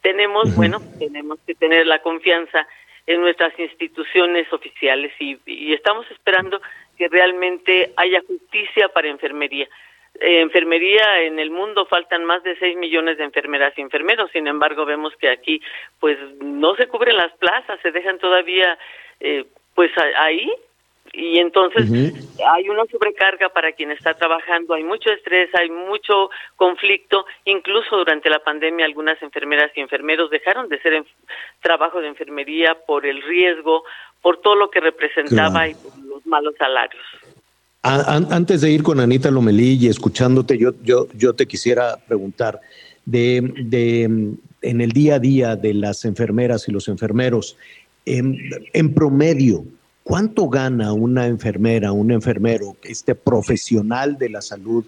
Tenemos, bueno, tenemos que tener la confianza en nuestras instituciones oficiales y, y estamos esperando que realmente haya justicia para enfermería. Eh, enfermería en el mundo faltan más de 6 millones de enfermeras y enfermeros, sin embargo vemos que aquí pues no se cubren las plazas, se dejan todavía eh, pues ahí. Y entonces hay una sobrecarga para quien está trabajando, hay mucho estrés, hay mucho conflicto, incluso durante la pandemia algunas enfermeras y enfermeros dejaron de ser en trabajo de enfermería por el riesgo, por todo lo que representaba y por los malos salarios antes de ir con Anita Lomelí y escuchándote, yo, yo, yo te quisiera preguntar, de, de, en el día a día de las enfermeras y los enfermeros, en, promedio, ¿cuánto gana una enfermera, un enfermero, este profesional de la salud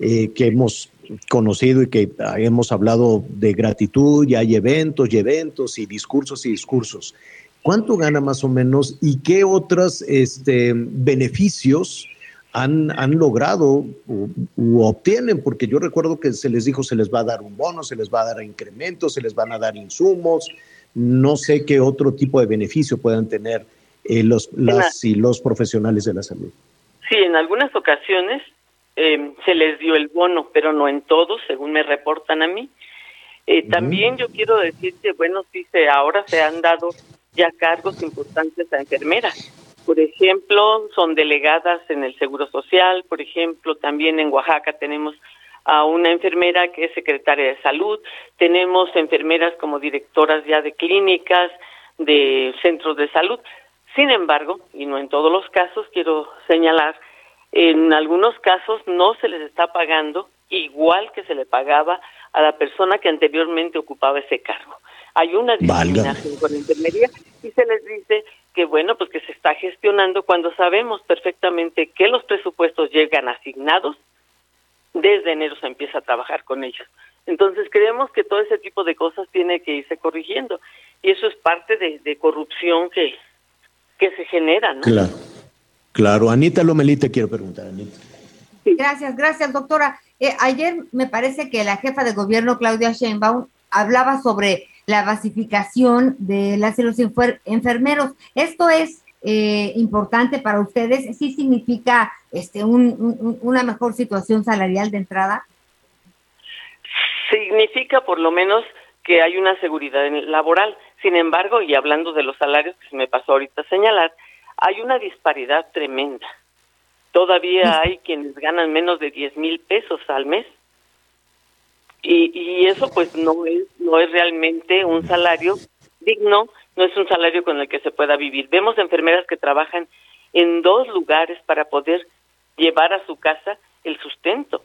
eh, que hemos conocido y que hemos hablado de gratitud y hay eventos y eventos y discursos y discursos? ¿Cuánto gana más o menos y qué otros este, beneficios? Han, han logrado u, obtienen, porque yo recuerdo que se les dijo se les va a dar un bono, se les va a dar incrementos, se les van a dar insumos, no sé qué otro tipo de beneficio puedan tener eh, los, las y los profesionales de la salud. Sí, en algunas ocasiones eh, se les dio el bono, pero no en todos, según me reportan a mí. Eh, también yo quiero decir que, bueno, sí, se, ahora se han dado ya cargos importantes a enfermeras por ejemplo, son delegadas en el Seguro Social, por ejemplo, también en Oaxaca tenemos a una enfermera que es secretaria de salud, tenemos enfermeras como directoras ya de clínicas, de centros de salud. Sin embargo, y no en todos los casos, quiero señalar, en algunos casos no se les está pagando igual que se le pagaba a la persona que anteriormente ocupaba ese cargo. Hay una discriminación con la enfermería y se les dice que bueno, pues que se está gestionando cuando sabemos perfectamente que los presupuestos llegan asignados, desde enero se empieza a trabajar con ellos. Entonces creemos que todo ese tipo de cosas tiene que irse corrigiendo y eso es parte de, corrupción que, que se genera, ¿no? Claro, claro. Anita Lomelí te quiero preguntar, Anita. Gracias, gracias, doctora. Eh, ayer me parece que la jefa de gobierno, Claudia Sheinbaum, hablaba sobre la basificación de las y los enfermeros. ¿Esto es eh, importante para ustedes? ¿Sí significa este, una mejor situación salarial de entrada? Significa por lo menos que hay una seguridad laboral. Sin embargo, y hablando de los salarios que se me pasó ahorita a señalar, hay una disparidad tremenda. Todavía hay quienes ganan menos de 10 mil pesos al mes y, y eso pues no es no es realmente un salario digno no es un salario con el que se pueda vivir. Vemos enfermeras que trabajan en dos lugares para poder llevar a su casa el sustento.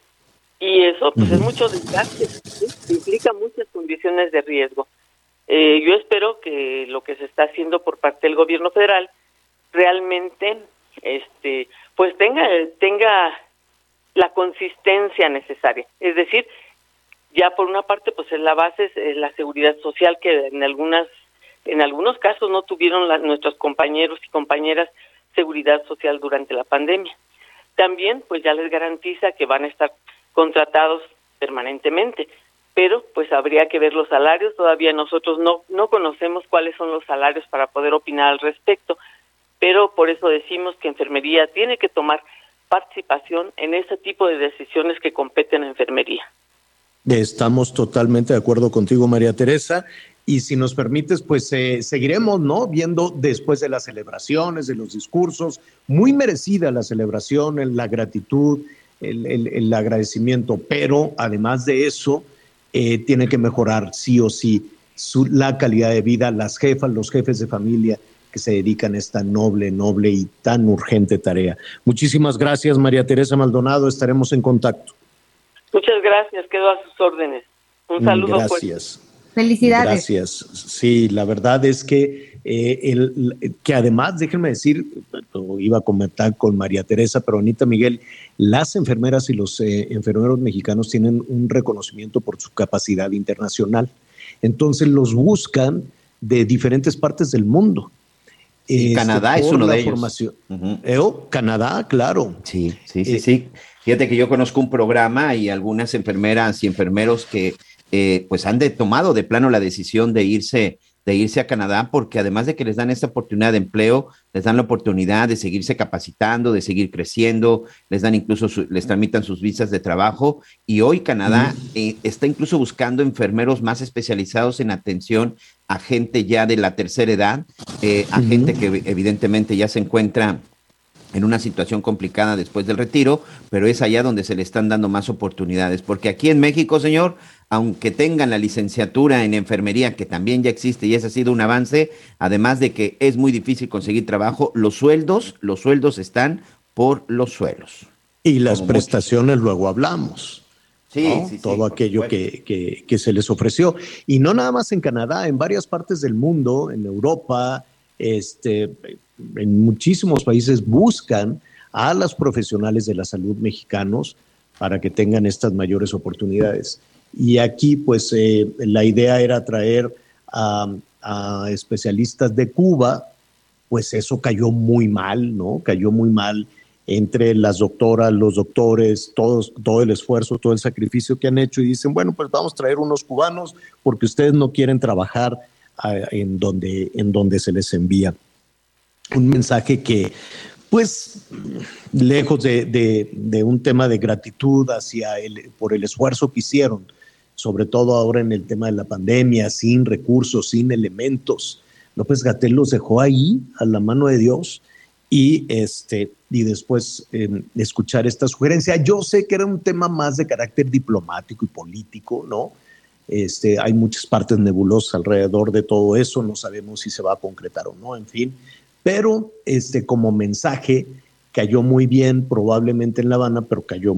Y eso pues es mucho desgaste implica muchas condiciones de riesgo. Eh, yo espero que lo que se está haciendo por parte del gobierno federal realmente este pues tenga tenga la consistencia necesaria. Es decir ya por una parte pues en la base es la seguridad social que en algunas en algunos casos no tuvieron nuestros compañeros y compañeras seguridad social durante la pandemia. También pues ya les garantiza que van a estar contratados permanentemente, pero pues habría que ver los salarios, todavía nosotros no no conocemos cuáles son los salarios para poder opinar al respecto, pero por eso decimos que enfermería tiene que tomar participación en ese tipo de decisiones que competen a enfermería. Estamos totalmente de acuerdo contigo, María Teresa. Y si nos permites, pues eh, seguiremos, ¿no? Viendo después de las celebraciones, de los discursos, muy merecida la celebración, la gratitud, el, agradecimiento, pero además de eso, eh, tiene que mejorar sí o sí la calidad de vida, las jefas, los jefes de familia que se dedican a esta noble, noble y tan urgente tarea. Muchísimas gracias, María Teresa Maldonado, estaremos en contacto. Muchas gracias, quedo a sus órdenes. Un saludo. Gracias. Felicidades. Gracias. Sí, la verdad es que, eh, el, que además, déjenme decir, lo iba a comentar con María Teresa, pero Anita Miguel, las enfermeras y los eh, enfermeros mexicanos tienen un reconocimiento por su capacidad internacional. Entonces los buscan de diferentes partes del mundo. Este, Canadá es uno de ellos. Formación. Canadá, claro. Sí, sí, sí, sí. Fíjate que yo conozco un programa y algunas enfermeras y enfermeros que eh, pues han tomado de plano la decisión de irse, de irse a Canadá, porque además de que les dan esta oportunidad de empleo, les dan la oportunidad de seguirse capacitando, de seguir creciendo, les dan incluso, les tramitan sus visas de trabajo. Y hoy Canadá eh, está incluso buscando enfermeros más especializados en atención a gente ya de la tercera edad, eh, a gente que evidentemente ya se encuentra en una situación complicada después del retiro, pero es allá donde se le están dando más oportunidades, porque aquí en México, señor, aunque tengan la licenciatura en enfermería, que también ya existe y ese ha sido un avance, además de que es muy difícil conseguir trabajo, los sueldos, los sueldos están por los suelos. Y las prestaciones luego hablamos. Sí, sí, todo aquello que, que, que se les ofreció. Y no nada más en Canadá, en varias partes del mundo, en Europa, este, en muchísimos países buscan a las profesionales de la salud mexicanos para que tengan estas mayores oportunidades. Y aquí, pues, eh, la idea era traer a, especialistas de Cuba, pues eso cayó muy mal, ¿no? Cayó muy mal entre las doctoras, los doctores, todos, todo el esfuerzo, todo el sacrificio que han hecho y dicen, bueno, pues vamos a traer unos cubanos porque ustedes no quieren trabajar ah, en, donde, en donde se les envía un mensaje que, pues, lejos de, un tema de gratitud hacia el, por el esfuerzo que hicieron, sobre todo ahora en el tema de la pandemia, sin recursos, sin elementos. López Gatel los dejó ahí a la mano de Dios y este y después em, escuchar esta sugerencia. Yo sé que era un tema más de carácter diplomático y político, ¿no? Este, hay muchas partes nebulosas alrededor de todo eso, no sabemos si se va a concretar o no, en fin, pero este, como mensaje cayó muy bien probablemente en La Habana, pero cayó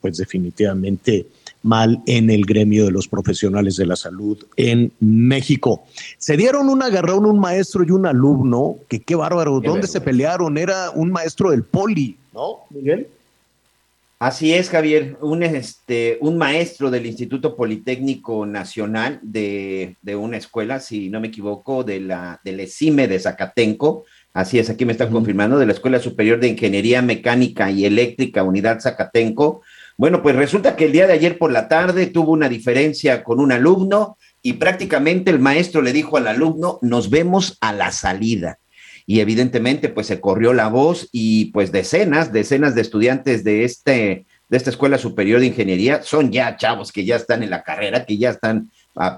pues definitivamente mal en el gremio de los profesionales de la salud en México. Se dieron un agarrón un maestro y un alumno, que qué bárbaro, ¿dónde se pelearon? Era un maestro del poli, ¿no, Miguel? Así es, Javier, un, este, un maestro del Instituto Politécnico Nacional de, una escuela, si no me equivoco, de la, del ESIME de Zacatenco, así es, aquí me están confirmando, de la Escuela Superior de Ingeniería Mecánica y Eléctrica, Unidad Zacatenco, bueno, pues resulta que el día de ayer por la tarde tuvo una diferencia con un alumno y prácticamente el maestro le dijo al alumno, nos vemos a la salida. Y evidentemente pues se corrió la voz y pues decenas, decenas de estudiantes de este de esta Escuela Superior de Ingeniería son ya chavos que ya están en la carrera, que ya están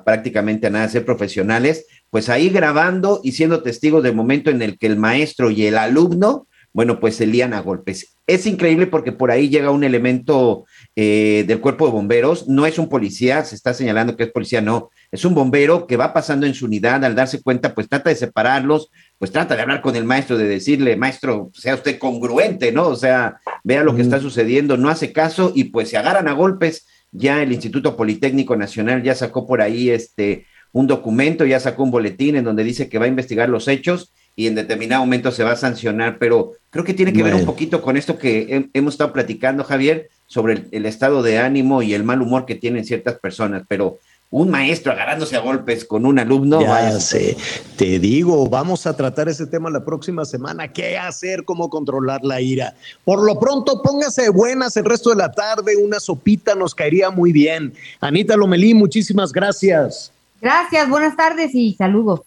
prácticamente a nada de ser profesionales, pues ahí grabando y siendo testigos del momento en el que el maestro y el alumno bueno, pues se lían a golpes. Es increíble porque por ahí llega un elemento eh, del cuerpo de bomberos, no es un policía, se está señalando que es policía, no, es un bombero que va pasando en su unidad, al darse cuenta, pues trata de separarlos, pues trata de hablar con el maestro, de decirle, maestro, sea usted congruente, ¿no? O sea, vea lo que está sucediendo, no hace caso y pues se agarran a golpes. Ya el Instituto Politécnico Nacional ya sacó por ahí este un documento, ya sacó un boletín en donde dice que va a investigar los hechos y en determinado momento se va a sancionar, pero creo que tiene que ver un poquito con esto que hemos estado platicando, Javier, sobre el, estado de ánimo y el mal humor que tienen ciertas personas, pero un maestro agarrándose a golpes con un alumno. Ya sé, te digo, vamos a tratar ese tema la próxima semana. ¿Qué hacer? ¿Cómo controlar la ira? Por lo pronto, póngase buenas el resto de la tarde. Una sopita nos caería muy bien. Anita Lomelí, muchísimas gracias. Gracias, buenas tardes y saludos.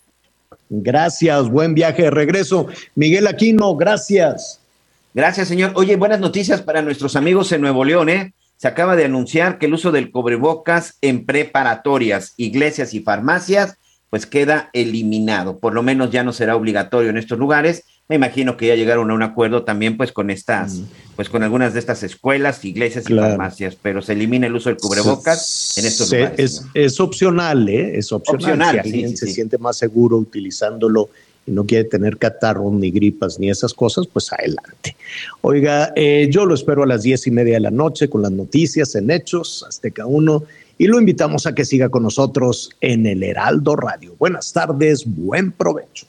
Gracias, buen viaje de regreso. Miguel Aquino, gracias. Gracias, señor. Oye, buenas noticias para nuestros amigos en Nuevo León, ¿eh? Se acaba de anunciar que el uso del cobrebocas en preparatorias, iglesias y farmacias, pues queda eliminado. Por lo menos ya no será obligatorio en estos lugares me imagino que ya llegaron a un acuerdo también pues con estas, mm. pues con algunas de estas escuelas, iglesias y farmacias, pero se elimina el uso del cubrebocas en estos lugares. Es, opcional, ¿eh? Es opcional. si alguien se siente más seguro utilizándolo y no quiere tener catarro, ni gripas, ni esas cosas, pues adelante. Oiga, eh, yo lo espero a las diez y media de la noche con las noticias en Hechos, Azteca 1, y lo invitamos a que siga con nosotros en el Heraldo Radio. Buenas tardes, buen provecho.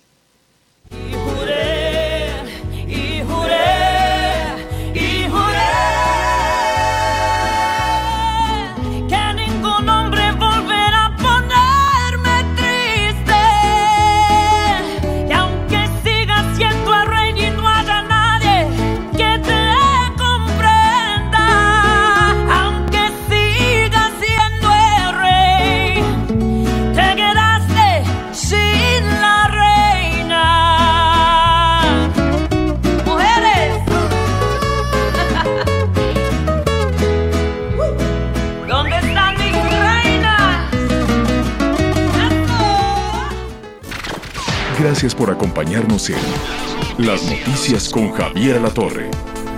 Gracias por acompañarnos en Las Noticias con Javier La Torre.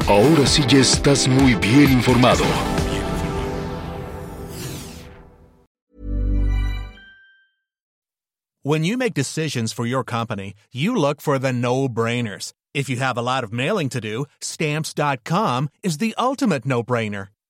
Ahora sí ya estás muy bien informado. When you make decisions for your company, you look for the no-brainers. If you have a lot of mailing to do, stamps.com is the ultimate no-brainer.